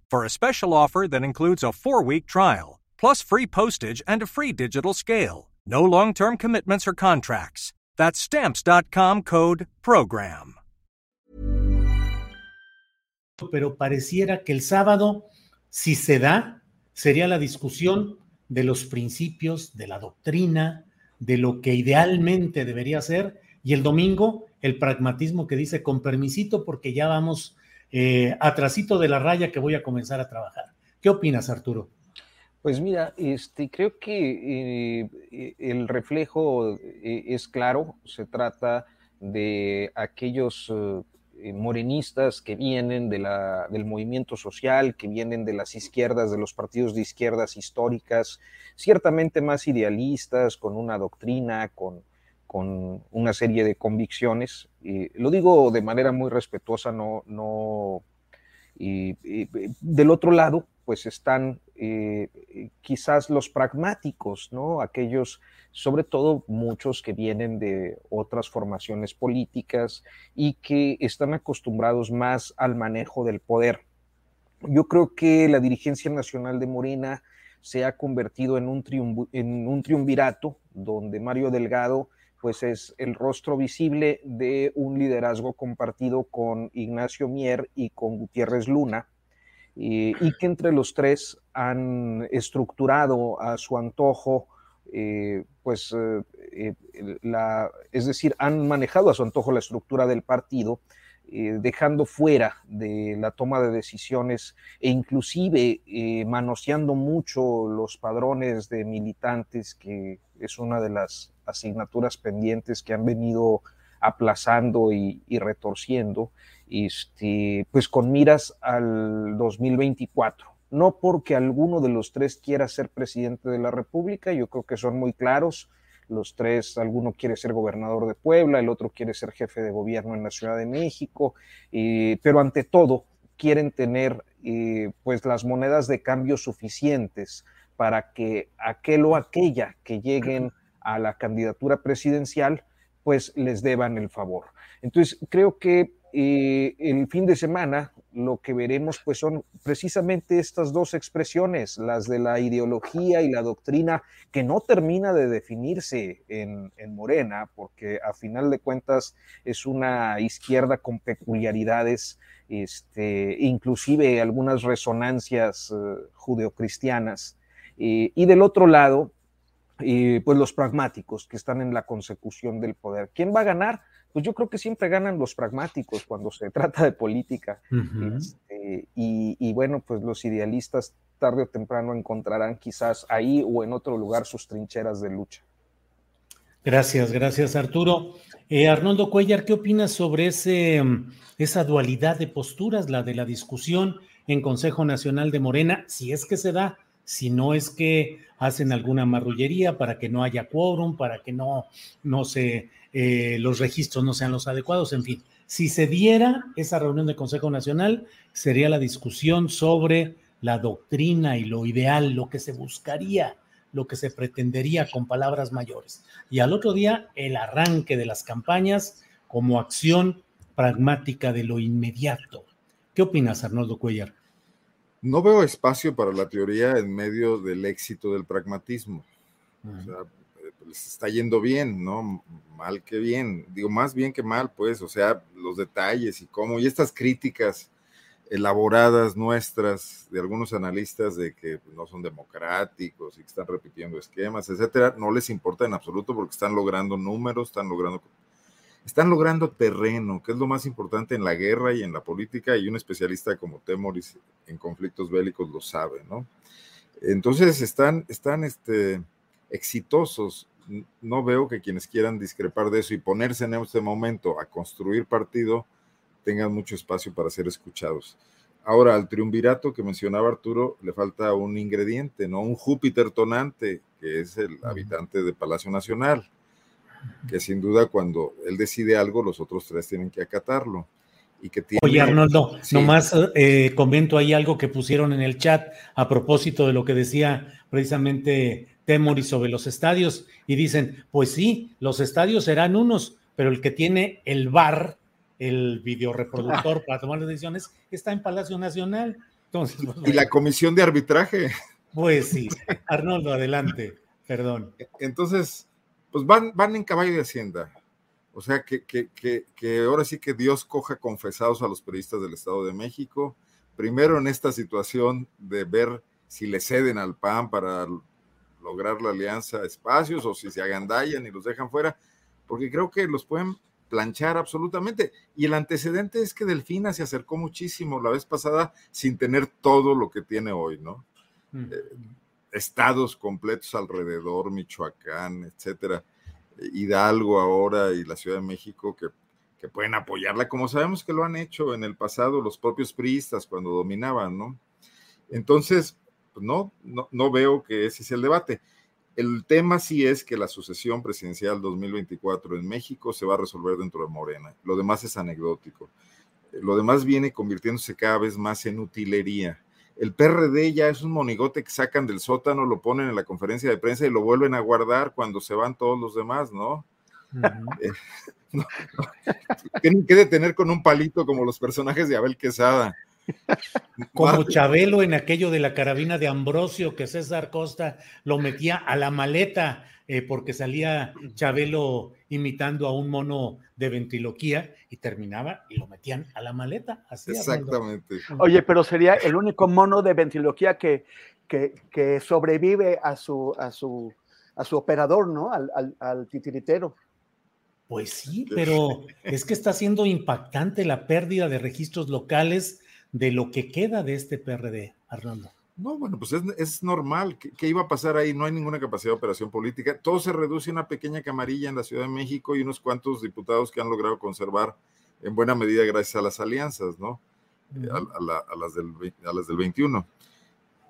for a special offer that includes a four week trial, plus free postage and a free digital scale. No long term commitments or contracts. That's Stamps.com code PROGRAM. Pero pareciera que el sábado si se da, sería la discusión de los principios, de la doctrina, de lo que idealmente debería ser, y el domingo el pragmatismo que dice con permisito porque ya vamos eh, atrasito de la raya que voy a comenzar a trabajar. ¿Qué opinas, Arturo? Pues mira, este, creo que eh, el reflejo eh, es claro, se trata de aquellos eh, morenistas que vienen del movimiento social, que vienen de las izquierdas, de los partidos de izquierdas históricas, ciertamente más idealistas, con una doctrina, con, con una serie de convicciones. Y lo digo de manera muy respetuosa, no, no y, del otro lado, pues están eh, quizás los pragmáticos, ¿no? Aquellos, sobre todo muchos que vienen de otras formaciones políticas y que están acostumbrados más al manejo del poder. yo creo que la dirigencia nacional de Morena se ha convertido en un, en un triunvirato donde Mario Delgado pues es el rostro visible de un liderazgo compartido con Ignacio Mier y con Gutiérrez Luna, y que entre los tres han estructurado a su antojo, eh, pues, eh, eh, la, es decir, han manejado a su antojo la estructura del partido eh, dejando fuera de la toma de decisiones e inclusive eh, manoseando mucho los padrones de militantes, que es una de las asignaturas pendientes que han venido aplazando y, retorciendo, este, pues con miras al 2024. No porque alguno de los tres quiera ser presidente de la República, yo creo que son muy claros, los tres, alguno quiere ser gobernador de Puebla, el otro quiere ser jefe de gobierno en la Ciudad de México, eh, pero ante todo quieren tener eh, pues las monedas de cambio suficientes para que aquel o aquella que lleguen a la candidatura presidencial pues les deban el favor. Entonces creo que eh, el fin de semana lo que veremos pues son precisamente estas dos expresiones, las de la ideología y la doctrina que no termina de definirse en, Morena, porque a final de cuentas es una izquierda con peculiaridades, este, inclusive algunas resonancias eh, judeocristianas. Eh, y del otro lado, pues los pragmáticos que están en la consecución del poder. ¿Quién va a ganar? pues yo creo que siempre ganan los pragmáticos cuando se [LAUGHS] trata de política. Este, y, bueno, pues los idealistas tarde o temprano encontrarán quizás ahí o en otro lugar sus trincheras de lucha. Gracias, gracias Arturo. Eh, Arnoldo Cuellar, ¿qué opinas sobre ese, esa dualidad de posturas, la de la discusión en Consejo Nacional de Morena, si es que se da, si no es que hacen alguna marrullería para que no haya quórum, para que no, no se eh, los registros no sean los adecuados, en fin. Si se diera esa reunión de Consejo Nacional, sería la discusión sobre la doctrina y lo ideal, lo que se buscaría, lo que se pretendería con palabras mayores. Y al otro día, el arranque de las campañas como acción pragmática de lo inmediato. ¿Qué opinas, Arnoldo Cuellar? No veo espacio para la teoría en medio del éxito del pragmatismo. O sea, les está yendo bien, ¿no? Mal que bien, digo, más bien que mal, pues, o sea, los detalles y cómo, y estas críticas elaboradas nuestras de algunos analistas de que no son democráticos y que están repitiendo esquemas, etcétera, no les importa en absoluto porque están logrando números, están logrando están logrando terreno, que es lo más importante en la guerra y en la política, y un especialista como Temoris en conflictos bélicos lo sabe, ¿no? Entonces están, están este, exitosos no veo que quienes quieran discrepar de eso y ponerse en este momento a construir partido tengan mucho espacio para ser escuchados. Ahora, al triunvirato que mencionaba Arturo, le falta un ingrediente, ¿no? Un Júpiter tonante, que es el habitante de Palacio Nacional, que sin duda cuando él decide algo, los otros tres tienen que acatarlo. Y que tiene, Oye, Arnoldo, nomás eh, comento ahí algo que pusieron en el chat a propósito de lo que decía precisamente Temoris sobre los estadios y dicen, pues sí, los estadios serán unos, pero el que tiene el bar, el videoreproductor [LAUGHS] para tomar las decisiones, está en Palacio Nacional. Entonces, pues, y la comisión de arbitraje. Pues sí, [LAUGHS] Arnoldo, adelante, perdón. Entonces, pues van, van en caballo de Hacienda. O sea, que, que, que, que ahora sí que Dios coja confesados a los periodistas del Estado de México. Primero en esta situación de ver si le ceden al PAN para lograr la alianza espacios o si se agandallan y los dejan fuera, porque creo que los pueden planchar absolutamente. Y el antecedente es que Delfina se acercó muchísimo la vez pasada sin tener todo lo que tiene hoy, ¿no? Mm. Eh, estados completos alrededor, Michoacán, etcétera, Hidalgo ahora y la Ciudad de México que, que pueden apoyarla, como sabemos que lo han hecho en el pasado los propios priistas cuando dominaban, ¿no? Entonces, pues no, no, veo que ese sea el debate. El tema sí es que la sucesión presidencial 2024 en México se va a resolver dentro de Morena. Lo demás es anecdótico. Lo demás viene convirtiéndose cada vez más en utilería. El PRD ya es un monigote que sacan del sótano, lo ponen en la conferencia de prensa y lo vuelven a guardar cuando se van todos los demás, ¿no? Eh, [LAUGHS] Tienen que detener con un palito como los personajes de Abel Quesada Como Chabelo en aquello de la carabina de Ambrosio, que César Costa lo metía a la maleta eh, porque salía Chabelo imitando a un mono de ventriloquía y terminaba y lo metían a la maleta. Así Exactamente. Oye, pero sería el único mono de ventriloquía que, que, sobrevive a su, a, su, a su operador, ¿no? Al, al, al titiritero. Pues sí, pero es que está siendo impactante la pérdida de registros locales de lo que queda de este PRD, Arnoldo. No, bueno, pues es, normal. ¿Qué, iba a pasar ahí? No hay ninguna capacidad de operación política. Todo se reduce a una pequeña camarilla en la Ciudad de México y unos cuantos diputados que han logrado conservar en buena medida gracias a las alianzas, ¿no? a, las del, a las del 21.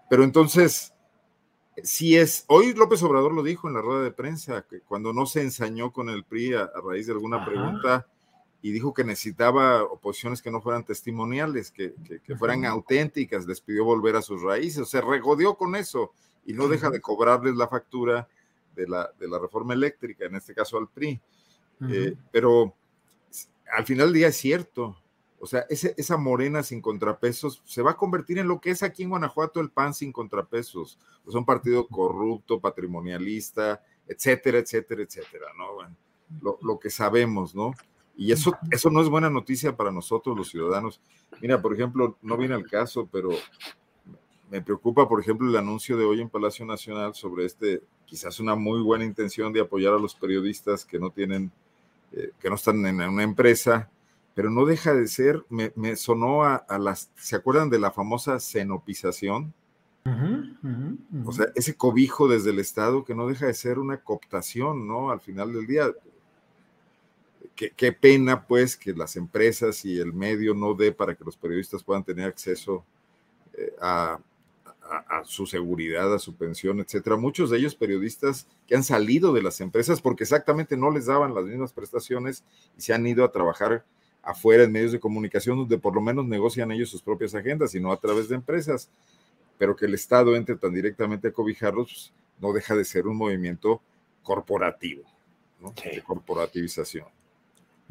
Pero entonces, si es, hoy López Obrador lo dijo en la rueda de prensa, que cuando no se ensañó con el PRI a, raíz de alguna pregunta y dijo que necesitaba oposiciones que no fueran testimoniales, que, fueran auténticas, les pidió volver a sus raíces, se regodeó con eso y no deja de cobrarles la factura de la, de la reforma eléctrica, en este caso al PRI. Eh, pero al final del día es cierto, o sea, esa morena sin contrapesos se va a convertir en lo que es aquí en Guanajuato el PAN sin contrapesos. O sea, un partido corrupto, patrimonialista, etcétera, etcétera, etcétera, ¿no? Bueno, lo, lo, que sabemos, ¿no? Y eso, eso no es buena noticia para nosotros los ciudadanos. Mira, por ejemplo, no viene al caso, pero me preocupa, por ejemplo, el anuncio de hoy en Palacio Nacional sobre este, quizás una muy buena intención de apoyar a los periodistas que no tienen, eh, que no están en una empresa pero no deja de ser, me, sonó a, las, ¿se acuerdan de la famosa cenopización? O sea, ese cobijo desde el Estado que no deja de ser una cooptación, ¿no? Al final del día. Qué, pena, pues, que las empresas y el medio no dé para que los periodistas puedan tener acceso eh, a, a, su seguridad, a su pensión, etcétera. Muchos de ellos periodistas que han salido de las empresas porque exactamente no les daban las mismas prestaciones y se han ido a trabajar afuera en medios de comunicación donde por lo menos negocian ellos sus propias agendas y no a través de empresas, pero que el Estado entre tan directamente a cobijarlos pues, no deja de ser un movimiento corporativo, ¿no? de corporativización.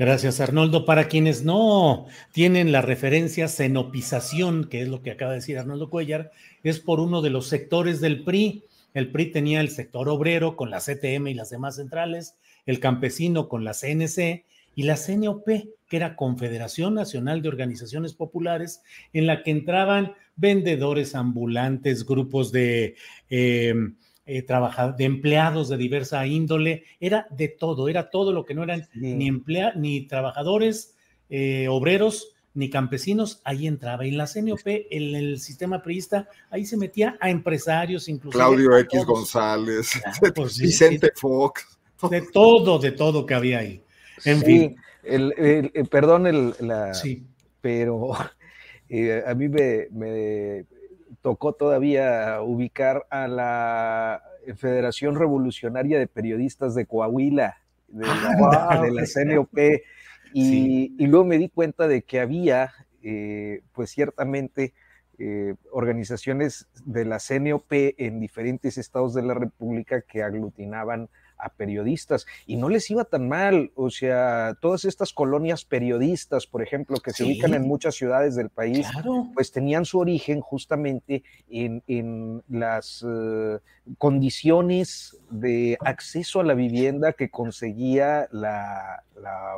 Gracias, Arnoldo. Para quienes no tienen la referencia cenopización, que es lo que acaba de decir Arnoldo Cuellar, es por uno de los sectores del PRI. El PRI tenía el sector obrero con la CTM y las demás centrales, el campesino con la CNC y la CNOP, que era Confederación Nacional de Organizaciones Populares, en la que entraban vendedores ambulantes, grupos de, eh, eh de empleados de diversa índole, era de todo, era todo lo que no eran ni, emplea ni trabajadores, eh, obreros, ni campesinos, ahí entraba. Y en la CNOP, en el sistema priista, ahí se metía a empresarios, incluso. Claudio X González, [LAUGHS] pues Vicente Fox. De todo, de todo que había ahí. En fin. El, eh, perdón, el, la, sí. pero [LAUGHS] eh, a mí me, tocó todavía ubicar a la Federación Revolucionaria de Periodistas de Coahuila, de la, de la CNOP, y, y, luego me di cuenta de que había, eh, pues ciertamente, organizaciones de la CNOP en diferentes estados de la República que aglutinaban a periodistas y no les iba tan mal, o sea, todas estas colonias periodistas, por ejemplo, que se ubican en muchas ciudades del país, pues tenían su origen justamente en, las eh, condiciones de acceso a la vivienda que conseguía la,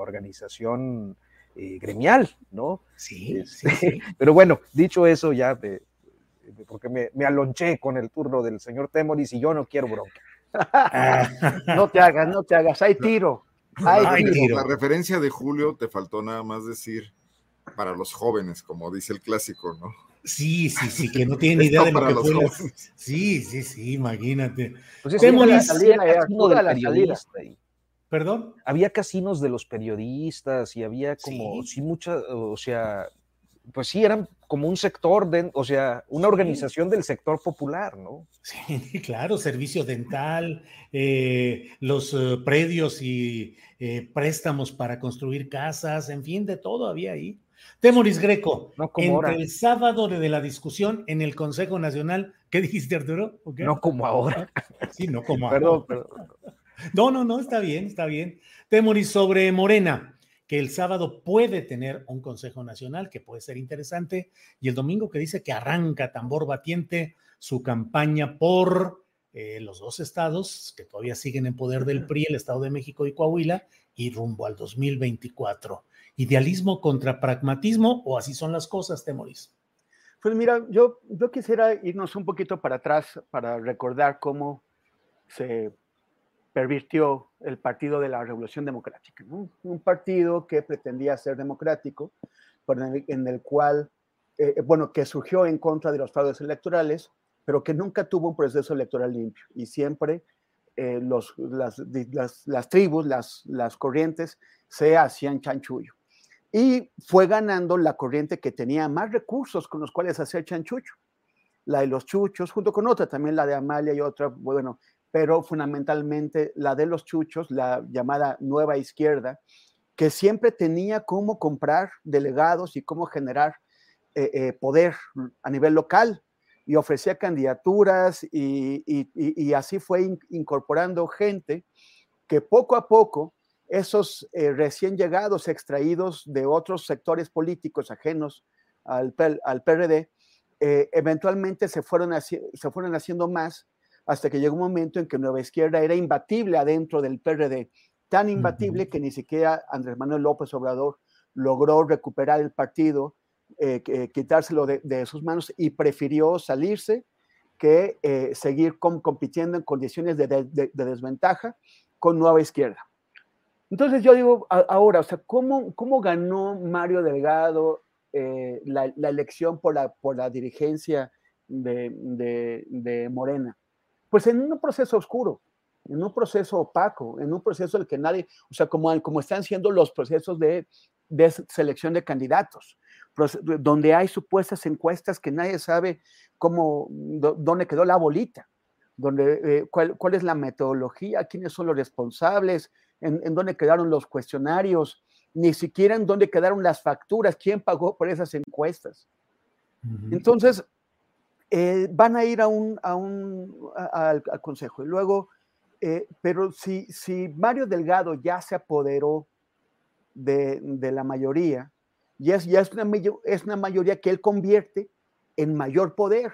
organización eh, gremial, ¿no? Este, sí, [LAUGHS] Pero bueno, dicho eso, ya, porque me, me alonché con el turno del señor Temoris y yo no quiero bronca. [LAUGHS] no te hagas, no te hagas, hay tiro. Hay tiro. La referencia de Julio te faltó nada más decir para los jóvenes, como dice el clásico, ¿no? Sí, sí, sí, que no tienen [LAUGHS] idea de lo que fue. Sí, sí, sí, imagínate. Pues la salida, ¿Perdón? Había casinos de los periodistas y había como, sí, mucha, o sea, pues sí, eran como un sector, de, o sea, una organización del sector popular, ¿no? Sí, [LAUGHS] claro, servicio dental, eh, los eh, predios y eh, préstamos para construir casas, en fin, de todo había ahí. Temoris Greco, no como entre el sábado de la discusión en el Consejo Nacional, ¿qué dijiste, Arturo? No como ahora. [LAUGHS] Sí, no como ahora. Perdón, [LAUGHS] perdón. No, no, no, está bien, está bien. Temoris sobre Morena que el sábado puede tener un Consejo Nacional que puede ser interesante y el domingo que dice que arranca tambor batiente su campaña por eh, los dos estados que todavía siguen en poder del PRI, el Estado de México y Coahuila, y rumbo al 2024. ¿Idealismo contra pragmatismo o así son las cosas, Temoris? Pues mira, yo, yo quisiera irnos un poquito para atrás para recordar cómo se pervirtió el Partido de la Revolución Democrática, un partido que pretendía ser democrático, en el, cual, eh, bueno, que surgió en contra de los fraudes electorales, pero que nunca tuvo un proceso electoral limpio y siempre eh, las, tribus, las, las corrientes se hacían chanchullo. Y fue ganando la corriente que tenía más recursos con los cuales hacer chanchullo. La de los chuchos, junto con otra, también la de Amalia y otra, bueno, pero fundamentalmente la de los chuchos, la llamada nueva izquierda, que siempre tenía cómo comprar delegados y cómo generar eh, eh, poder a nivel local y ofrecía candidaturas y, así fue incorporando gente que poco a poco esos eh, recién llegados extraídos de otros sectores políticos ajenos al, al PRD, eventualmente se fueron, se fueron haciendo más hasta que llegó un momento en que Nueva Izquierda era imbatible adentro del PRD, tan imbatible que ni siquiera Andrés Manuel López Obrador logró recuperar el partido eh, quitárselo de, sus manos y prefirió salirse que eh, seguir compitiendo en condiciones de, desventaja con Nueva Izquierda. Entonces yo digo ahora, o sea, ¿cómo, cómo ganó Mario Delgado eh, la, elección por la, por la dirigencia de, Morena? Pues en un proceso oscuro, en un proceso opaco, en un proceso en el que nadie, o sea, como, como están siendo los procesos de, de selección de candidatos donde hay supuestas encuestas que nadie sabe cómo, dónde quedó la bolita, donde, eh, cuál, cuál, es la metodología, quiénes son los responsables, en, dónde quedaron los cuestionarios, ni siquiera en dónde quedaron las facturas, quién pagó por esas encuestas. Entonces, eh, van a ir a un, a un, al, consejo. Y luego, eh, pero si, si Mario Delgado ya se apoderó de, de la mayoría, y es, ya es una, es una mayoría que él convierte en mayor poder,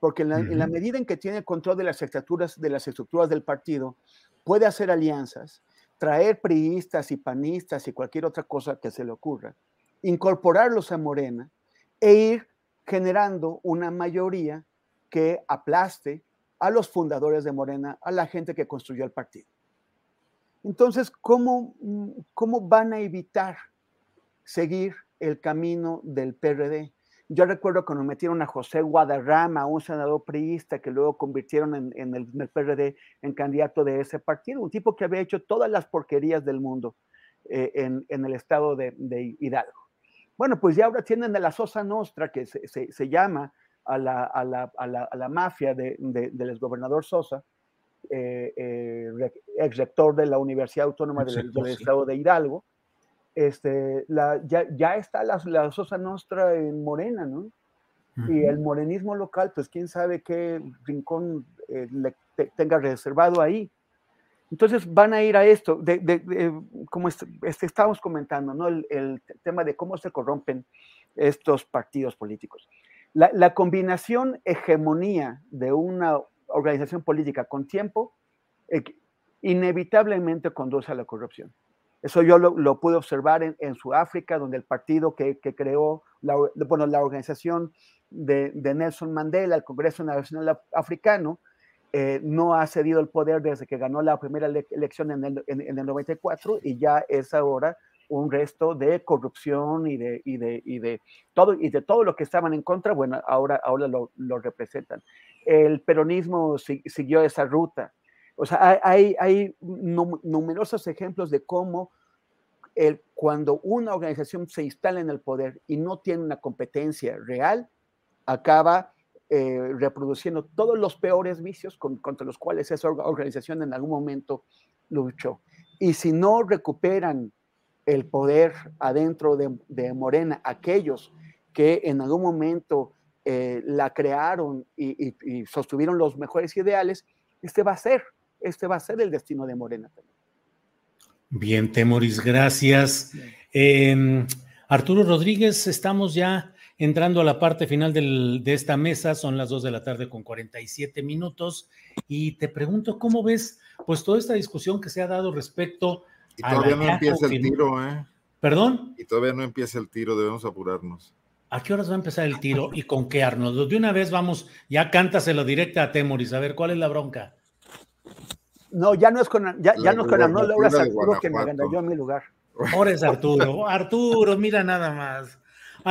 porque en la, medida en que tiene control de las estructuras, de las estructuras del partido, puede hacer alianzas, traer priistas y panistas y cualquier otra cosa que se le ocurra, incorporarlos a Morena e ir generando una mayoría que aplaste a los fundadores de Morena, a la gente que construyó el partido. Entonces, ¿cómo, cómo van a evitar seguir el camino del PRD. Yo recuerdo cuando metieron a José Guadarrama, un senador priista que luego convirtieron en, el, PRD en candidato de ese partido, un tipo que había hecho todas las porquerías del mundo eh, en, el estado de, Hidalgo. Bueno, pues ya ahora tienen a la Sosa Nostra, que se, llama a la, a, la, a, la, mafia del exgobernador Sosa, eh, eh, ex rector de la Universidad Autónoma del, del Estado de Hidalgo, este, la, ya, ya, está la, la, Sosa Nostra en Morena, ¿no? Y el morenismo local, pues quién sabe qué rincón eh, le tenga reservado ahí. Entonces van a ir a esto, de, de, como este, estábamos comentando, ¿no? El, tema de cómo se corrompen estos partidos políticos. La, la, combinación hegemonía de una organización política con tiempo eh, inevitablemente conduce a la corrupción. Eso yo lo, pude observar en, Sudáfrica, donde el partido que, creó, la, bueno, la organización de, Nelson Mandela, el Congreso Nacional Africano, eh, no ha cedido el poder desde que ganó la primera elección en el, en, el, 94 y ya es ahora un resto de corrupción y de, y de, y de, todo, y de todo lo que estaban en contra, bueno, ahora, ahora lo, representan. El peronismo siguió esa ruta. O sea, hay, hay numerosos ejemplos de cómo cuando una organización se instala en el poder y no tiene una competencia real, acaba eh, reproduciendo todos los peores vicios contra los cuales esa organización en algún momento luchó. Y si no recuperan el poder adentro de, Morena, aquellos que en algún momento eh, la crearon y, y, sostuvieron los mejores ideales, este va a ser este va a ser el destino de Morena también. Bien, Temoris, gracias. Em, Arturo Rodríguez, estamos ya entrando a la parte final de esta mesa, son las 2 de la tarde con 47 minutos, y te pregunto, ¿cómo ves pues toda esta discusión que se ha dado respecto y todavía no empieza el tiro, ¿eh? ¿Perdón? Y todavía no empieza el tiro, debemos apurarnos. ¿A qué horas va a empezar el tiro y con qué, Arnoldo? De una vez vamos, ya cántaselo directa a Temoris, a ver cuál es la bronca. No, ya no es con, ya, ya no es con Arnoldo, ahora es Arturo que me yo en mi lugar. Ahora es Arturo. Arturo, mira nada más.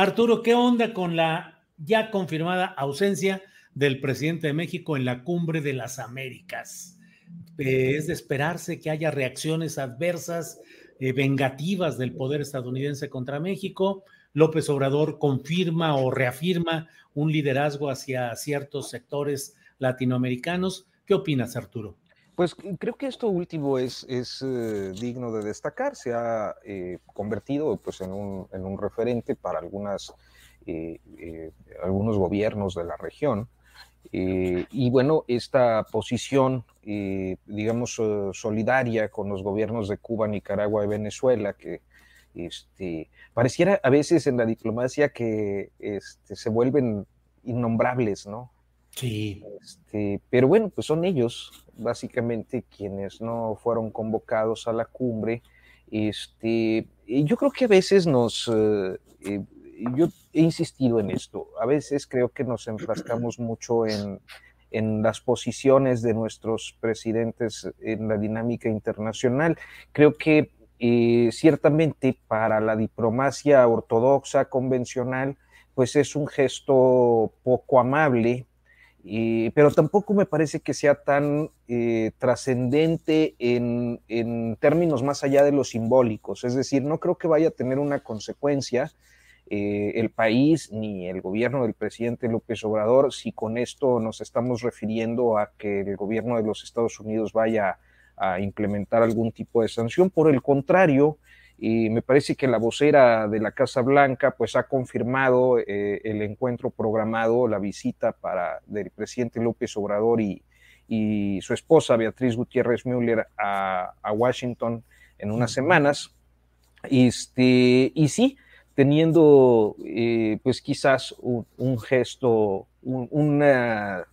Arturo, ¿qué onda con la ya confirmada ausencia del presidente de México en la cumbre de las Américas? Eh, es de esperarse que haya reacciones adversas, eh, vengativas del poder estadounidense contra México. López Obrador confirma o reafirma un liderazgo hacia ciertos sectores latinoamericanos. ¿Qué opinas, Arturo? Pues creo que esto último es, es eh, digno de destacar. Se ha eh, convertido pues, en, un, en, un, referente para algunas, eh, algunos gobiernos de la región. y bueno, esta posición, digamos, solidaria con los gobiernos de Cuba, Nicaragua y Venezuela, que este, pareciera a veces en la diplomacia que este, se vuelven innombrables, ¿no? Sí. Este, pero bueno, pues son ellos, básicamente, quienes no fueron convocados a la cumbre. Este, yo creo que a veces nos, eh, eh, yo he insistido en esto, a veces creo que nos enfrascamos mucho en, en las posiciones de nuestros presidentes en la dinámica internacional. Creo que eh, ciertamente para la diplomacia ortodoxa, convencional, pues es un gesto poco amable, pero tampoco me parece que sea tan eh, trascendente en, términos más allá de los simbólicos. Es decir, no creo que vaya a tener una consecuencia eh, el país ni el gobierno del presidente López Obrador si con esto nos estamos refiriendo a que el gobierno de los Estados Unidos vaya a implementar algún tipo de sanción. Por el contrario, y me parece que la vocera de la Casa Blanca pues ha confirmado eh, el encuentro programado, la visita para del presidente López Obrador y, y su esposa Beatriz Gutiérrez Müller a, a Washington en unas semanas. Este, y sí, teniendo eh, pues quizás un, un gesto, un, una,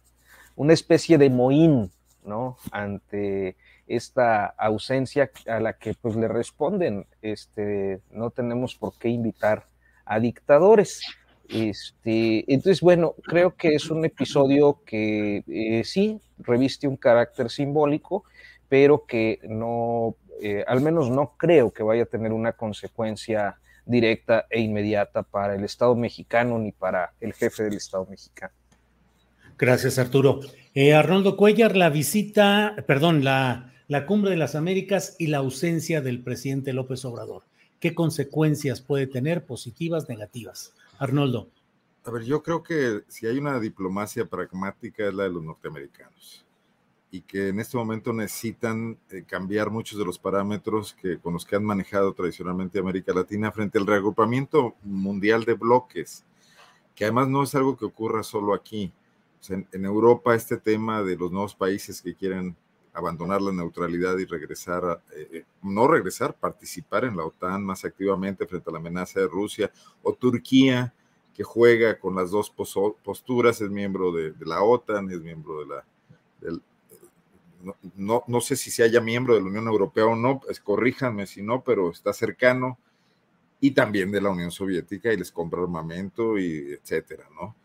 una especie de mohín, ¿no? Ante esta ausencia a la que pues le responden, este, no tenemos por qué invitar a dictadores. Este, entonces, bueno, creo que es un episodio que eh, sí reviste un carácter simbólico, pero que no, eh, al menos no creo que vaya a tener una consecuencia directa e inmediata para el Estado mexicano ni para el jefe del Estado mexicano. Gracias, Arturo. Eh, Arnoldo Cuellar, la visita, perdón, la la cumbre de las Américas y la ausencia del presidente López Obrador. ¿Qué consecuencias puede tener, positivas, negativas? Arnoldo. A ver, yo creo que si hay una diplomacia pragmática es la de los norteamericanos y que en este momento necesitan eh, cambiar muchos de los parámetros que, con los que han manejado tradicionalmente América Latina frente al reagrupamiento mundial de bloques, que además no es algo que ocurra solo aquí. en Europa este tema de los nuevos países que quieren abandonar la neutralidad y regresar, eh, eh, no regresar, participar en la OTAN más activamente frente a la amenaza de Rusia, o Turquía, que juega con las dos posturas, es miembro de, la OTAN, es miembro de la... no, no, sé si se haya miembro de la Unión Europea o no, pues corríjanme si no, pero está cercano, y también de la Unión Soviética y les compra armamento y etcétera, ¿no?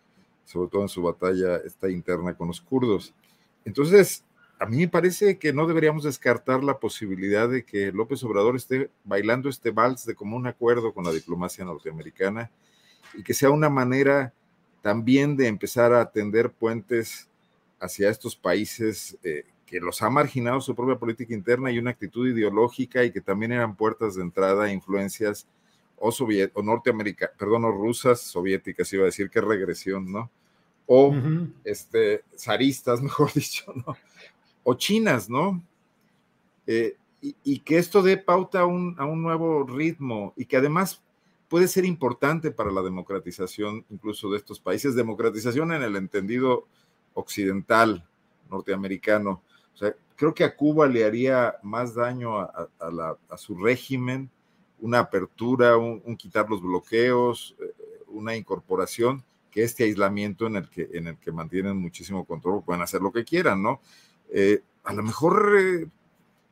Sobre todo en su batalla interna con los kurdos. Entonces, a mí me parece que no deberíamos descartar la posibilidad de que López Obrador esté bailando este vals de común acuerdo con la diplomacia norteamericana y que sea una manera también de empezar a atender puentes hacia estos países eh, que los ha marginado su propia política interna y una actitud ideológica y que también eran puertas de entrada a influencias o, o norteamericanas, perdón, o rusas, soviéticas, iba a decir que regresión, ¿no? O este, zaristas, [LAUGHS] mejor dicho, ¿no? O chinas, ¿no? Eh, y, que esto dé pauta a un, nuevo ritmo y que además puede ser importante para la democratización incluso de estos países, democratización en el entendido occidental norteamericano. O sea, creo que a Cuba le haría más daño a, su régimen, una apertura, un, quitar los bloqueos, eh, una incorporación, que este aislamiento en el que, en el que mantienen muchísimo control, pueden hacer lo que quieran, ¿no? Eh, a lo mejor eh,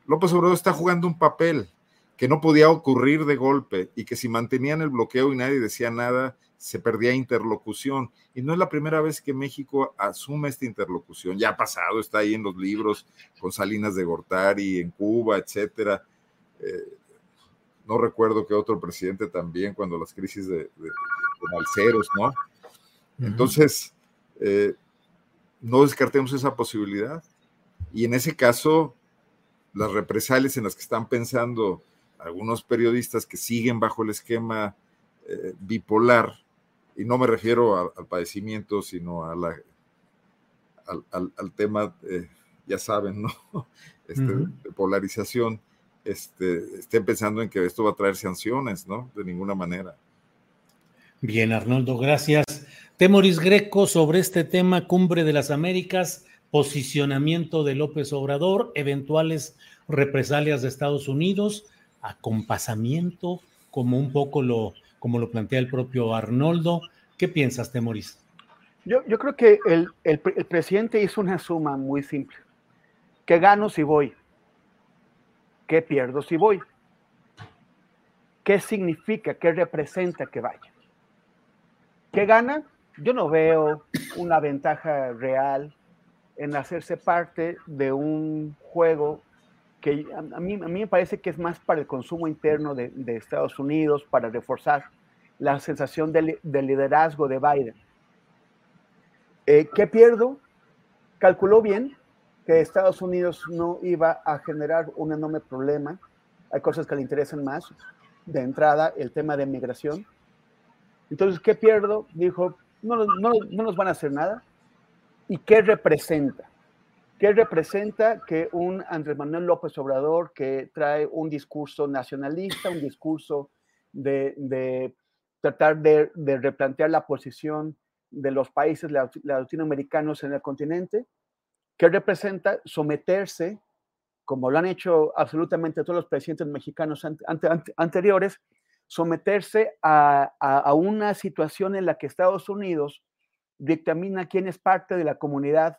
López Obrador está jugando un papel que no podía ocurrir de golpe y que si mantenían el bloqueo y nadie decía nada, se perdía interlocución. Y no es la primera vez que México asume esta interlocución. Ya ha pasado, está ahí en los libros con Salinas de Gortari, en Cuba, etcétera. Eh, no recuerdo que otro presidente también, cuando las crisis de, de, Malceros, ¿no? Entonces, eh, no descartemos esa posibilidad. Y en ese caso, las represalias en las que están pensando algunos periodistas que siguen bajo el esquema eh, bipolar, y no me refiero al padecimiento, sino a la, al, tema, eh, ya saben, ¿no? [LAUGHS] Este, De polarización, este, estén pensando en que esto va a traer sanciones, ¿no? De ninguna manera. Bien, Arnoldo, gracias. Temoris Greco sobre este tema, Cumbre de las Américas, posicionamiento de López Obrador, eventuales represalias de Estados Unidos, acompasamiento, como un poco lo, como lo plantea el propio Arnoldo. ¿Qué piensas, Temoris? Yo, yo creo que el, el, el, presidente hizo una suma muy simple. ¿Qué gano si voy? ¿Qué pierdo si voy? ¿Qué significa, qué representa que vaya? ¿Qué gana? yo no veo una ventaja real en hacerse parte de un juego que a mí, a mí me parece que es más para el consumo interno de, Estados Unidos, para reforzar la sensación de, liderazgo de Biden. Eh, ¿Qué pierdo? Calculó bien que Estados Unidos no iba a generar un enorme problema. Hay cosas que le interesan más. De entrada, el tema de migración. Entonces, ¿qué pierdo? Dijo, no, no, no nos van a hacer nada. ¿Y qué representa? ¿Qué representa que un Andrés Manuel López Obrador que trae un discurso nacionalista, un discurso de, tratar de, de, replantear la posición de los países latinoamericanos en el continente? ¿Qué representa someterse, como lo han hecho absolutamente todos los presidentes mexicanos anteriores, someterse a, una situación en la que Estados Unidos dictamina quién es parte de la comunidad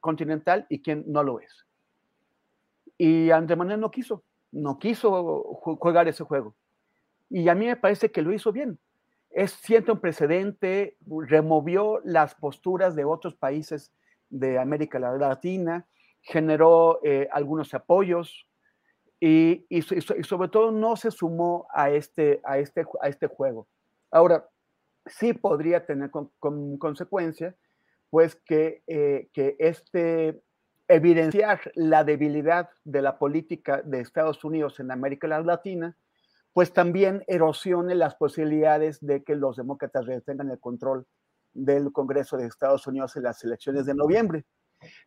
continental y quién no lo es. Y Andrés Manuel no quiso, no quiso jugar ese juego. Y a mí me parece que lo hizo bien. Es cierto un precedente, removió las posturas de otros países de América Latina, generó eh, algunos apoyos, y, sobre todo no se sumó a este, a este, a este juego. Ahora, sí podría tener con, consecuencia, pues que, eh, que este evidenciar la debilidad de la política de Estados Unidos en América Latina, pues también erosione las posibilidades de que los demócratas retengan el control del Congreso de Estados Unidos en las elecciones de noviembre.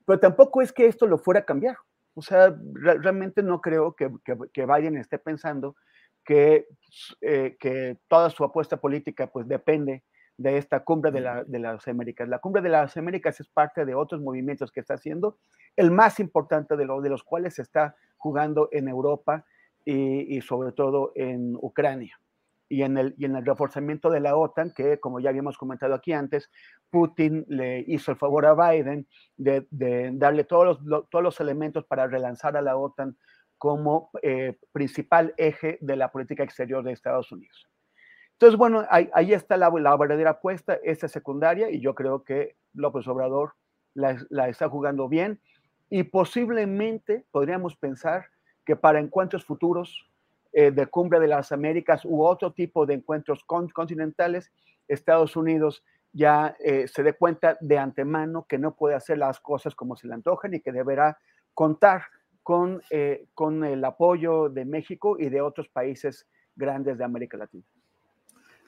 Pero tampoco es que esto lo fuera a cambiar. O sea, realmente no creo que, que, Biden esté pensando que, eh, que, toda su apuesta política pues depende de esta cumbre de, las Américas. La cumbre de las Américas es parte de otros movimientos que está haciendo, el más importante de, de los cuales se está jugando en Europa y sobre todo en Ucrania y en, el, y en el reforzamiento de la OTAN, que como ya habíamos comentado aquí antes, Putin le hizo el favor a Biden de, darle todos los, todos los elementos para relanzar a la OTAN como eh, principal eje de la política exterior de Estados Unidos. Entonces, bueno, ahí, está la, verdadera apuesta, esta secundaria, y yo creo que López Obrador la, está jugando bien, y posiblemente podríamos pensar que para encuentros futuros eh, de Cumbre de las Américas u otro tipo de encuentros continentales, Estados Unidos ya eh, se dé cuenta de antemano que no puede hacer las cosas como se le antojan y que deberá contar con, eh, con el apoyo de México y de otros países grandes de América Latina.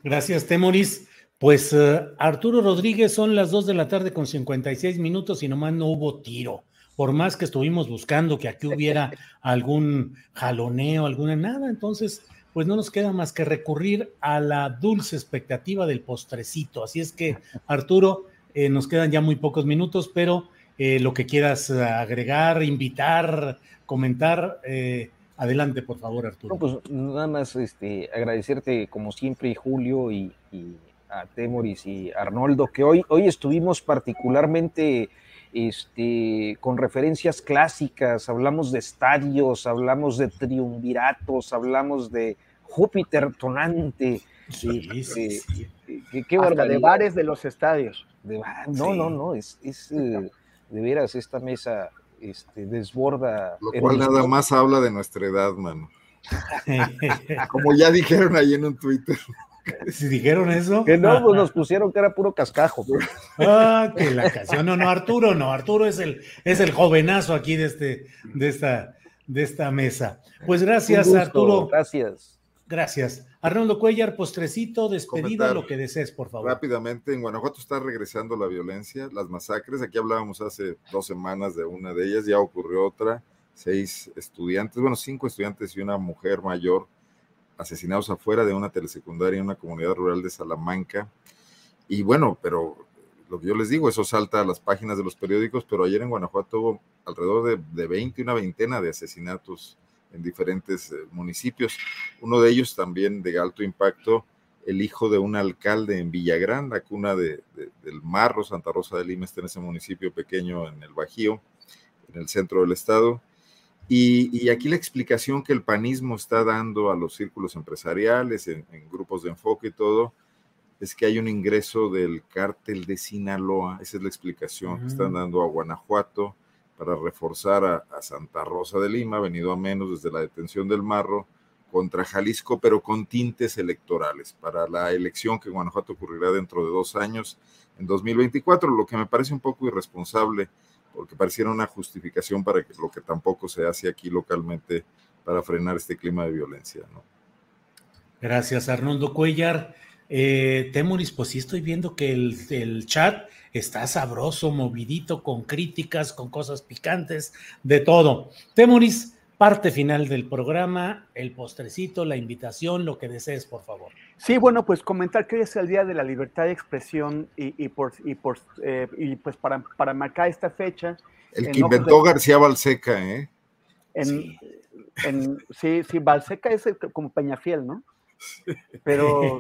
Gracias, Temoris. Pues Arturo Rodríguez, son las 2 de la tarde con 56 minutos y nomás no hubo tiro por más que estuvimos buscando que aquí hubiera [LAUGHS] algún jaloneo, alguna nada, entonces pues no nos queda más que recurrir a la dulce expectativa del postrecito. Así es que, Arturo, eh, nos quedan ya muy pocos minutos, pero eh, lo que quieras agregar, invitar, comentar. Eh, adelante, por favor, Arturo. No, pues nada más este, agradecerte, como siempre, Julio y, a Temoris y Arnoldo, que hoy, hoy estuvimos particularmente este, con referencias clásicas, hablamos de estadios, hablamos de triunviratos, hablamos de Júpiter tonante. Sí, sí, sí. Qué, qué de bares de los estadios. no, no, no, es, es eh, de veras esta mesa este, desborda. Lo cual nada más habla de nuestra edad, mano. [LAUGHS] Como ya dijeron ahí en un Twitter. Si dijeron eso. Que no, pues nos pusieron que era puro cascajo. Ah, que la canción. No, no, Arturo, no. Arturo es el, es el jovenazo aquí de, este, de, esta, de esta mesa. Pues gracias, Arturo. Gracias. Gracias. Arnoldo Cuellar, postrecito, despedida, lo que desees, por favor. Rápidamente, en Guanajuato está regresando la violencia, las masacres. Aquí hablábamos hace dos semanas de una de ellas, ya ocurrió otra. Seis estudiantes, bueno, cinco estudiantes y una mujer mayor asesinados afuera de una telesecundaria en una comunidad rural de Salamanca. Y bueno, pero lo que yo les digo, eso salta a las páginas de los periódicos, pero ayer en Guanajuato hubo alrededor de, de 20, una veintena de asesinatos en diferentes eh, municipios. Uno de ellos también de alto impacto, el hijo de un alcalde en Villagrán, la cuna de, del Marro, Santa Rosa de Lima, está en ese municipio pequeño en el Bajío, en el centro del estado. Y, aquí la explicación que el panismo está dando a los círculos empresariales, en, grupos de enfoque y todo, es que hay un ingreso del cártel de Sinaloa, esa es la explicación que están dando a Guanajuato para reforzar a, Santa Rosa de Lima, venido a menos desde la detención del Marro, contra Jalisco, pero con tintes electorales, para la elección que en Guanajuato ocurrirá dentro de dos años, en 2024, lo que me parece un poco irresponsable porque pareciera una justificación para lo que tampoco se hace aquí localmente para frenar este clima de violencia. ¿no? Gracias, Arnoldo Cuellar. Eh, Temoris, pues sí estoy viendo que el, chat está sabroso, movidito, con críticas, con cosas picantes, de todo. Temoris, parte final del programa, el postrecito, la invitación, lo que desees, por favor. Sí, bueno, pues comentar que hoy es el Día de la Libertad de Expresión y, por, y, por, eh, y pues para, para, marcar esta fecha. El que inventó García Balseca, ¿eh? En, sí. En, sí, sí, Balseca es como Peñafiel, ¿no? [LAUGHS] Pero,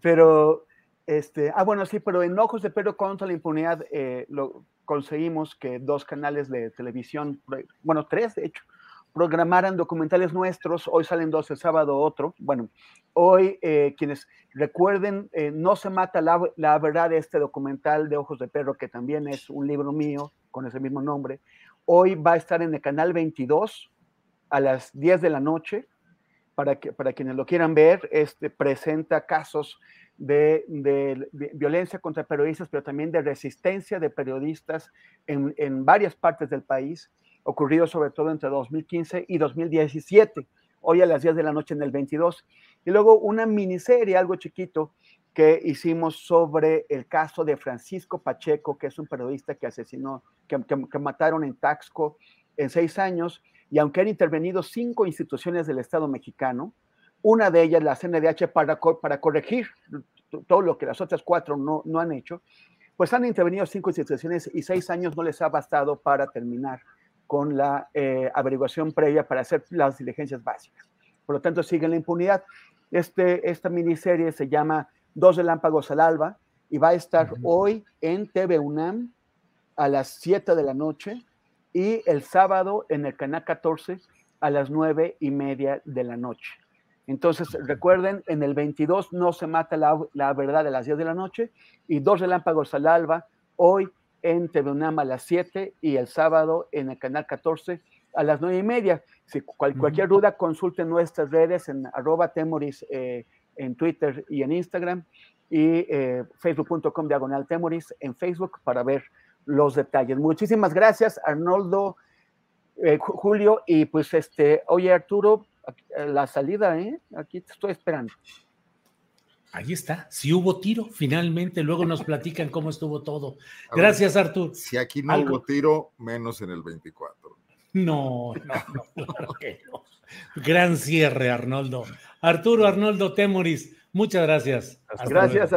pero, este, ah, bueno, sí, pero en Ojos de Pedro contra la impunidad eh, lo conseguimos que dos canales de televisión, bueno, tres de hecho, programaran documentales nuestros. Hoy salen dos, el sábado otro. Bueno, hoy eh, quienes recuerden, eh, No se mata la, la, verdad, este documental de Ojos de Perro, que también es un libro mío con ese mismo nombre. Hoy va a estar en el canal 22 a las 10 de la noche. Para, que, para quienes lo quieran ver, este presenta casos de, violencia contra periodistas, pero también de resistencia de periodistas en, en varias partes del país ocurrido sobre todo entre 2015 y 2017, hoy a las 10 de la noche en el 22. Y luego una miniserie, algo chiquito, que hicimos sobre el caso de Francisco Pacheco, que es un periodista que asesinó, que, que, mataron en Taxco en seis años, y aunque han intervenido cinco instituciones del Estado mexicano, una de ellas, la CNDH, para, para corregir todo lo que las otras cuatro no, no han hecho, pues han intervenido cinco instituciones y seis años no les ha bastado para terminar con la eh, averiguación previa para hacer las diligencias básicas. Por lo tanto, sigue la impunidad. Este, esta miniserie se llama Dos relámpagos al alba y va a estar hoy en TV UNAM a las 7 de la noche y el sábado en el canal 14 a las 9 y media de la noche. Entonces, recuerden, en el 22 no se mata la, la verdad a las 10 de la noche y dos relámpagos al alba hoy en TV a las 7 y el sábado en el canal 14 a las 9 y media. Si cualquier duda, consulte nuestras redes en arroba temoris eh, en Twitter y en Instagram y eh, facebook.com diagonal temoris en Facebook para ver los detalles. Muchísimas gracias, Arnoldo, eh, Julio, y pues este, oye Arturo, la salida, ¿eh? Aquí te estoy esperando. Ahí está, si hubo tiro, finalmente, luego nos platican cómo estuvo todo. Gracias, Artur. Si aquí no ¿Algo? hubo tiro, menos en el 24. No, no, no, claro que no. Gran cierre, Arnoldo. Arturo Arnoldo Temoris, muchas gracias. Hasta gracias. Luego.